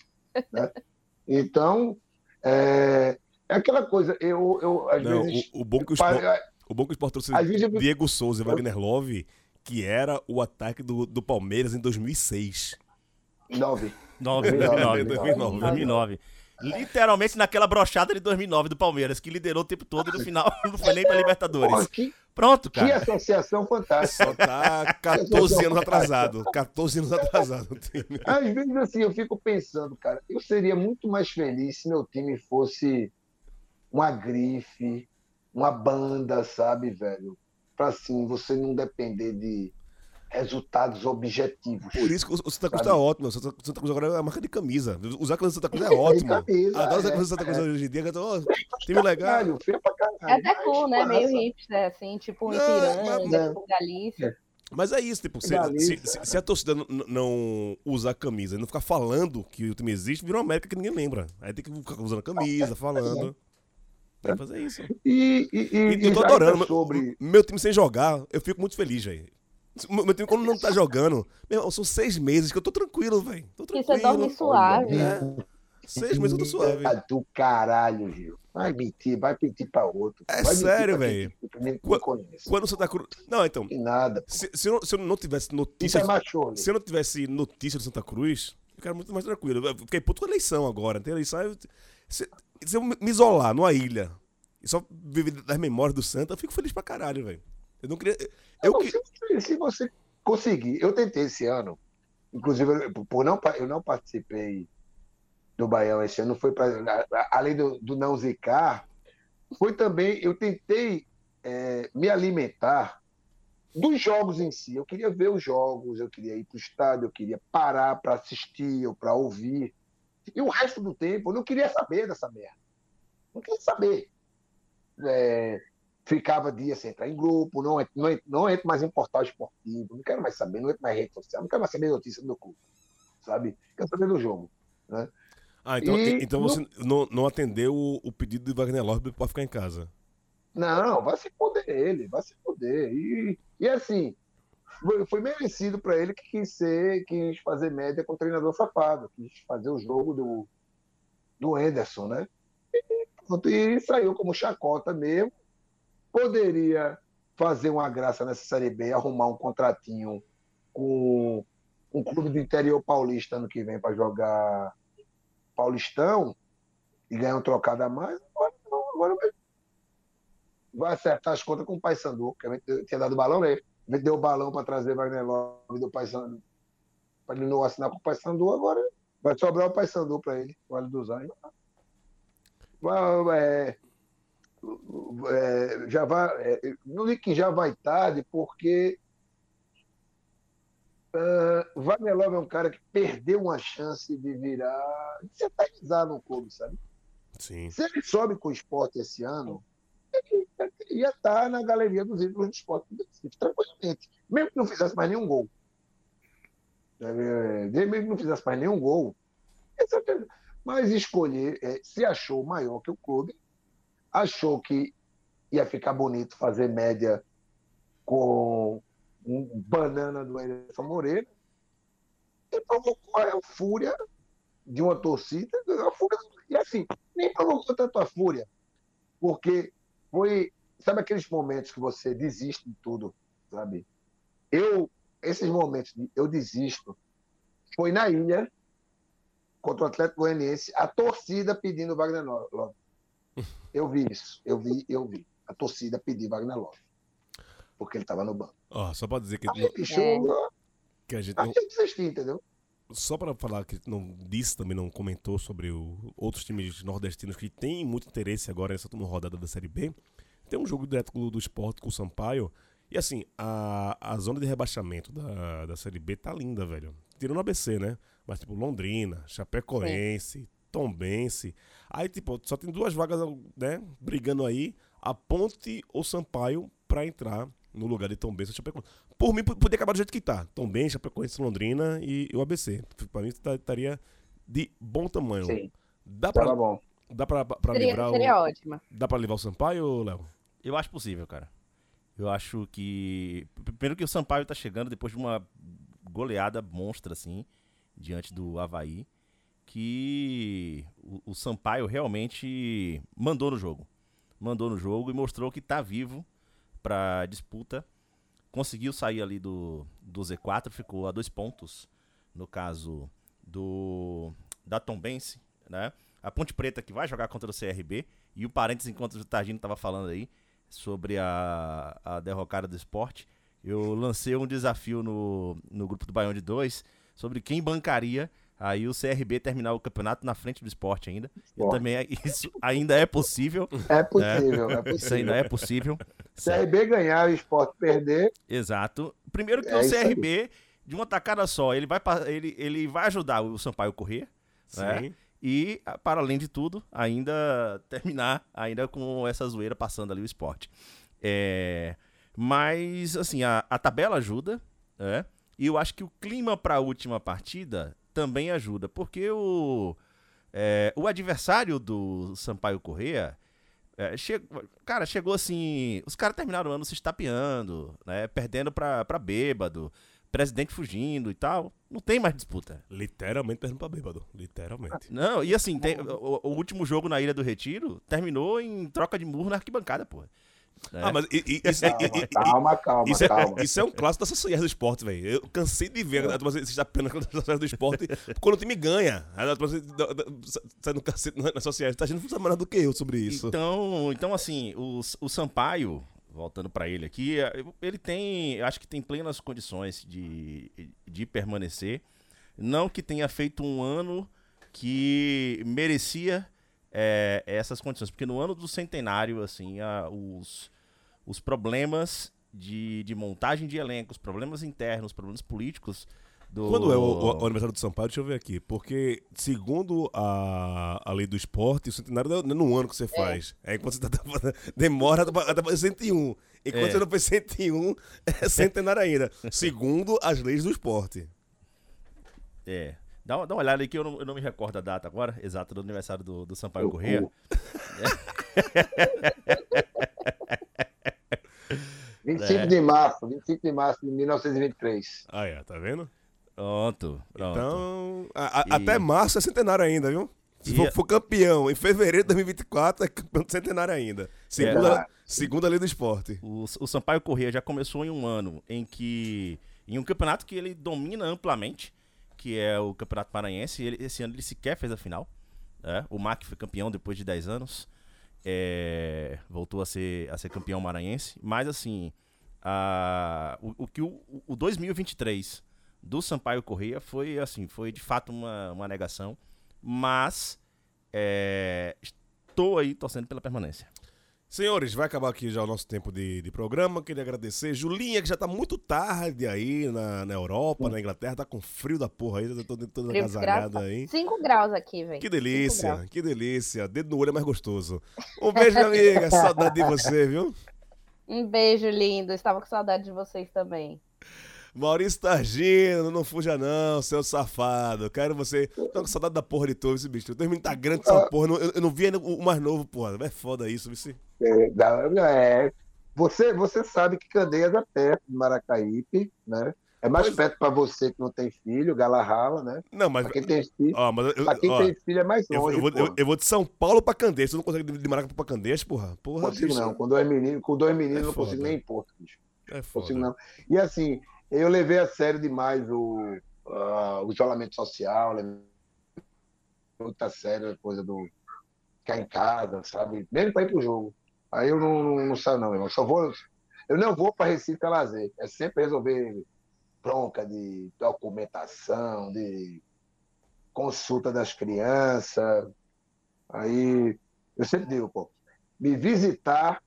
né? Então, é, é aquela coisa, eu, eu às Não, vezes. o, o bom que o pa- Sport, o bom que o Sport trouxe vezes eu- Diego Souza e Wagner Love, que era o ataque do, do Palmeiras em 2006. Nove. 9, 2009, 2009. 2009. Literalmente naquela brochada de 2009 do Palmeiras, que liderou o tempo todo e no final não foi nem pra Libertadores. que, Pronto, que cara. associação fantástica. Só tá 14 anos atrasado. 14 anos atrasado o time. Às vezes, assim, eu fico pensando, cara, eu seria muito mais feliz se meu time fosse uma grife, uma banda, sabe, velho? Pra assim, você não depender de resultados objetivos. Por isso que o Santa Cruz Sabe? tá ótimo. O Santa Santa Cruz agora é a marca de camisa. Usar a camisa do Santa Cruz é ótimo. camisa, Adoro usar a é, camisa do Santa Cruz é. hoje em dia. tô, ó, time legal. Caralho, feio pra caralho. É até Mas, cool, né? Meio essa- hipster, assim, tipo um Ipiranga, mas- tipo Galícia. Mas é isso, tipo, se, se, se- se a torcida não, não usar camisa e não ficar falando que o time existe, virou uma América que ninguém lembra. Aí tem que ficar usando a camisa, falando. Tem que fazer isso. E, e, e, E eu tô adorando. Meu, é sobre. meu time sem jogar, eu fico muito feliz, velho. Meu meu time, quando não tá jogando, meu são seis meses que eu tô tranquilo, velho. Tô E tranquilo. você dorme suave. É. Seis meses eu tô suave. Ah, do caralho, Gil. Vai mentir, vai mentir pra outro. É Vai sério, velho. Quando o Santa Cruz. Não, então. E nada. Se, se, eu, não- se eu não tivesse Isso notícia. é machone. Se eu não tivesse notícia do Santa Cruz, eu ficaria muito mais tranquilo. Eu fiquei puto com a eleição agora. Tem eleição. eu- se, se eu me isolar numa ilha e só viver das memórias do Santa, eu fico feliz pra caralho, velho. Eu não queria. Eu, que- se, se você conseguir, eu tentei esse ano, inclusive eu- por não, eu não participei do Baião esse ano, foi para além do, do não zicar, foi também eu tentei é, me alimentar dos jogos em si. Eu queria ver os jogos, eu queria ir para o estádio, eu queria parar para assistir ou para ouvir. E o resto do tempo eu não queria saber dessa merda. Não queria saber. É, ficava dias sem entrar em grupo, não, não, não entro mais em portal esportivo, não quero mais saber, não entro mais em rede social, não quero mais saber notícia do clube, sabe? Quero saber do jogo. Ah, então, E então você não, não atendeu o, o pedido de Wagner Love pra ficar em casa. Não, vai se foder ele, vai se foder. E, e assim, foi, merecido para ele que quis ser, quis fazer média com o treinador safado, quis fazer o jogo do, do Anderson, né? E, e saiu como chacota mesmo. poderia fazer uma graça nessa Série B, arrumar um contratinho com um clube do interior paulista ano que vem para jogar Paulistão e ganhar um trocado a mais. Agora, vai- acertar as contas com o Paysandu, que tinha dado balão nele. Deu o balão para trazer Wagner Love do Paysandu, para ele não assinar com o Paysandu, agora vai sobrar o Paysandu para ele, o Vale dos Anjos. É, é, já vai, é, não digo que já vai tarde, porque ah, Wagner Love é um cara que perdeu uma chance de virar, de se eternizar no clube, sabe? Sim. Se ele sobe com o esporte esse ano, ia estar na galeria dos ídolos do esporte do Recife, tranquilamente. Mesmo que não fizesse mais nenhum gol. É, Mesmo que não fizesse mais nenhum gol. é. Mas escolher, é, se achou maior que o clube, achou que ia ficar bonito fazer média com um banana do Anderson Moreira e provocou a fúria de uma torcida, a fúria, e assim, nem provocou tanto a fúria, porque foi, sabe aqueles momentos que você desiste de tudo, sabe? Eu, esses momentos de eu desisto, foi na ilha, contra o Atlético Goianiense, a torcida pedindo Wagner Love. Eu vi isso, eu vi, eu vi. A torcida pedir Wagner Love. Porque ele estava no banco. Ó, só pra dizer que, Aí, bicho, É. que a gente aí não, eu desisti, entendeu? Só para falar que não disse também, não comentou sobre o, outros times nordestinos que têm muito interesse agora nessa última rodada da Série B. Tem um jogo direto do, do esporte com o Sampaio. E assim, a, a zona de rebaixamento da, da Série B tá linda, velho. Tirando o ABC, né? Mas tipo, Londrina, Chapecoense, Tombense. Aí, tipo, só tem duas vagas, né? Brigando aí. A Ponte ou Sampaio pra entrar no lugar de Tombense ou Chapecoense. Por mim, p- podia acabar do jeito que tá. Tombense, Chapecoense, Londrina e, e o ABC. Pra mim, tá- estaria de bom tamanho. Sim, Dá pra, bom. dá pra, pra Seria, livrar seria o... ótima. Dá pra livrar o Sampaio, Léo? Eu acho possível, cara. Eu acho que. Primeiro que o Sampaio tá chegando depois de uma goleada monstra, assim, diante do Havaí. Que o, o Sampaio realmente mandou no jogo. Mandou no jogo e mostrou que tá vivo pra disputa. Conseguiu sair ali do, do Z4, ficou a dois pontos, no caso do da Tombense, né? A Ponte Preta que vai jogar contra o CRB. E o parênteses, enquanto o Tagino tava falando aí sobre a, a derrocada do esporte, eu lancei um desafio no, no grupo do Baião de 2 sobre quem bancaria aí o CRB terminar o campeonato na frente do esporte ainda. Bom. também, é- isso ainda é possível. É possível, é possível. Isso ainda é possível. CRB ganhar e o esporte perder, Exato. Primeiro que É o aí. CRB, de uma tacada só, ele vai, ele, ele vai ajudar o Sampaio a correr. né? E, a- para além de tudo, ainda terminar ainda com essa zoeira passando ali o esporte. É, mas, assim, a, a tabela ajuda, né? E eu acho que o clima para a última partida também ajuda, porque o, é, o adversário do Sampaio Correa, é, che- cara, chegou assim. Os caras terminaram o ano se estapeando, né? Perdendo pra, pra bêbado, presidente fugindo e tal. Não tem mais disputa. Literalmente perdendo pra bêbado. Literalmente. Não, e assim, tem- o, o último jogo na Ilha do Retiro terminou em troca de murro na arquibancada, pô. Né? Ah, mas i- i- isso, i- i- calma, calma, isso, é, calma. isso é um clássico da sociedade do esporte, velho. Eu cansei de ver a turma se está pena da sociedade do esporte quando o time ganha. A turma sai no cacete na na sociedade. Tá gente não sabe mais do que eu sobre isso. Então, então assim, o, o Sampaio, voltando pra ele aqui, é, ele tem, eu acho que tem plenas condições de, de permanecer. Não que tenha feito um ano que merecia é, essas condições, porque no ano do centenário, assim, a- os, os problemas de, de montagem de elenco, os problemas internos, os problemas políticos do... Quando é o, o- o aniversário do Sampaio? Deixa eu ver aqui. Porque, segundo a, a lei do esporte, o centenário não é no ano que você faz. É, quando você tá, demora até pra 101. E quando É. você não fez 101, é centenário ainda. Segundo as leis do esporte. É. Dá, uma- dá uma olhada aí que eu não, eu não me recordo a data agora, exata do aniversário do, do Sampaio Eu- Corrêa. eu- 25 É. de março, 25 de março de 1923. Ah, é, tá vendo? Pronto, pronto. Então, a- a- E- até março é centenário ainda, viu? Se E- for, for campeão em fevereiro de 2024, é campeão do centenário ainda. Segunda, Verdade. segunda lei do esporte. O, o Sampaio Corrêa já começou em um ano em que. Em um campeonato que ele domina amplamente, que é o Campeonato Maranhense. Ele- esse ano ele sequer fez a final. né? O MAC foi campeão depois de 10 anos. é, voltou a ser, a ser campeão maranhense. Mas assim, a- o, o que o, o 2023 do Sampaio Corrêa foi assim, foi de fato uma, uma negação. Mas é, estou aí torcendo pela permanência. Senhores, vai acabar aqui já o nosso tempo de, de programa. Queria agradecer. Julinha, que já tá muito tarde aí na, na Europa, na Inglaterra. Tá com frio da porra aí. Eu tô toda agasalhada aí. 5 graus aqui, velho. Que delícia, que delícia. Dedo no olho é mais gostoso. Um beijo, minha amiga. Saudade de você, viu? Um beijo lindo. Estava com saudade de vocês também. Maurício Targino, não fuja não, seu safado. Quero você. Tô com saudade da porra de todo esse bicho. O teu menino tá grande essa porra. Eu, eu não vi ainda o mais novo, porra. É foda isso, vice. É, é, você, você sabe que Candeias é perto de Maracaípe, né? É mais Pois- perto para você que não tem filho, Galarrala, né? Não, mas. Para quem tem filho, Ó, mas eu, pra quem ó, tem filho é mais eu, longe. eu vou, pô. eu, eu vou de São Paulo pra Candeias. Tu não consegue de Maracatu pra Candeias, porra? Porra, Não consigo bicho. não. Com dois meninos, com dois meninos É não consigo nem em Porto, bicho. É Não foda. consigo não. E assim, eu levei a sério demais o, ah, o isolamento social, levei muito a sério a coisa do ficar em casa, sabe? Mesmo para ir pro jogo. Aí eu não, não, não saio, não, irmão. Só vou. Eu não vou para Recife a lazer. É sempre resolver bronca de documentação, de consulta das crianças. Aí eu sempre digo, pô, me visitar,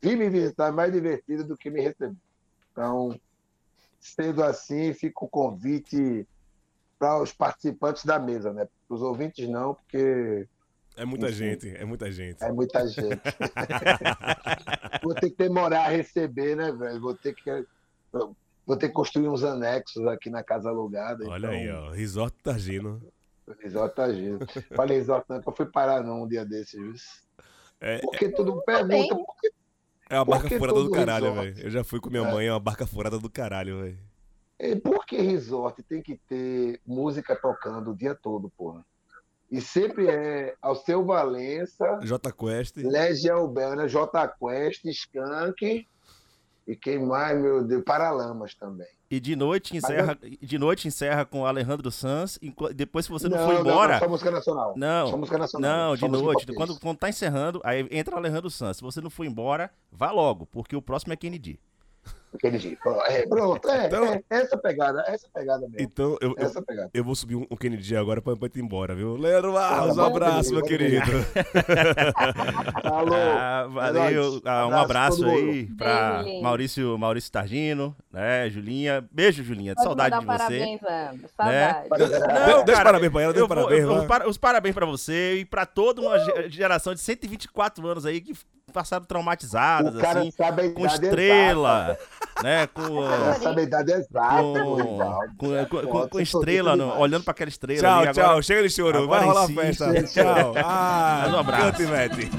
vir me visitar é mais divertido do que me receber. Então, sendo assim, fica o convite para os participantes da mesa, né? Para os ouvintes não, porque É muita Enfim. gente, é muita gente. é muita gente. Vou ter que demorar a receber, né, velho? Vou ter que vou ter que construir uns anexos aqui na casa alugada. Olha então, aí, ó. Resort Targino. Resort tá agindo. Falei resort não, que eu fui parar não um dia desses, viu? É, Porque todo mundo pergunta por que é uma barca furada do caralho, velho. Eu já fui com minha É. mãe, é uma barca furada do caralho, velho. É, Por que resort tem que ter música tocando o dia todo, porra? E sempre é Alceu Valença, J Quest. Legião Urbana, J Quest, Skank e quem mais, meu Deus, Paralamas também. E de noite encerra, de noite encerra com o Alejandro Sanz. Depois, se você não, não, for não, embora. Não, só música nacional. Não, Só música nacional. Não, de noite. Quando, quando tá encerrando, aí entra Alejandro Sanz. Se você não for embora, vá logo, porque o próximo é Kennedy. Aquele dia. É, pronto, é, Então- é, essa pegada, essa pegada mesmo. Então, eu, eu, Essa pegada. eu vou subir um, um Kennedy agora pra, pra ir embora, viu? Leandro Barros, um abraço, meu querido. Alô, Ah, valeu. Ah, um Abraço aí pra. Maurício, Maurício Targino, né, Julinha. Beijo, Julinha. Pode Saudade de mandar você. parabéns, Andro. Saudade. Deixa parabéns pra ela, eu vou- parabéns, eu- vai. os, para- os parabéns pra você e pra toda uma ge- geração de 124 anos aí que passaram traumatizadas, O cara assim, sabe a com idade estrela, né, com, exata. O cara sabe a idade exata. com, com, com- com- com estrela, no- olhando pra aquela estrela Tchau, ali. tchau. Agora, Chega de choro. Vai rolar festa. Tchau. Ah, Mais um abraço. canta e mete.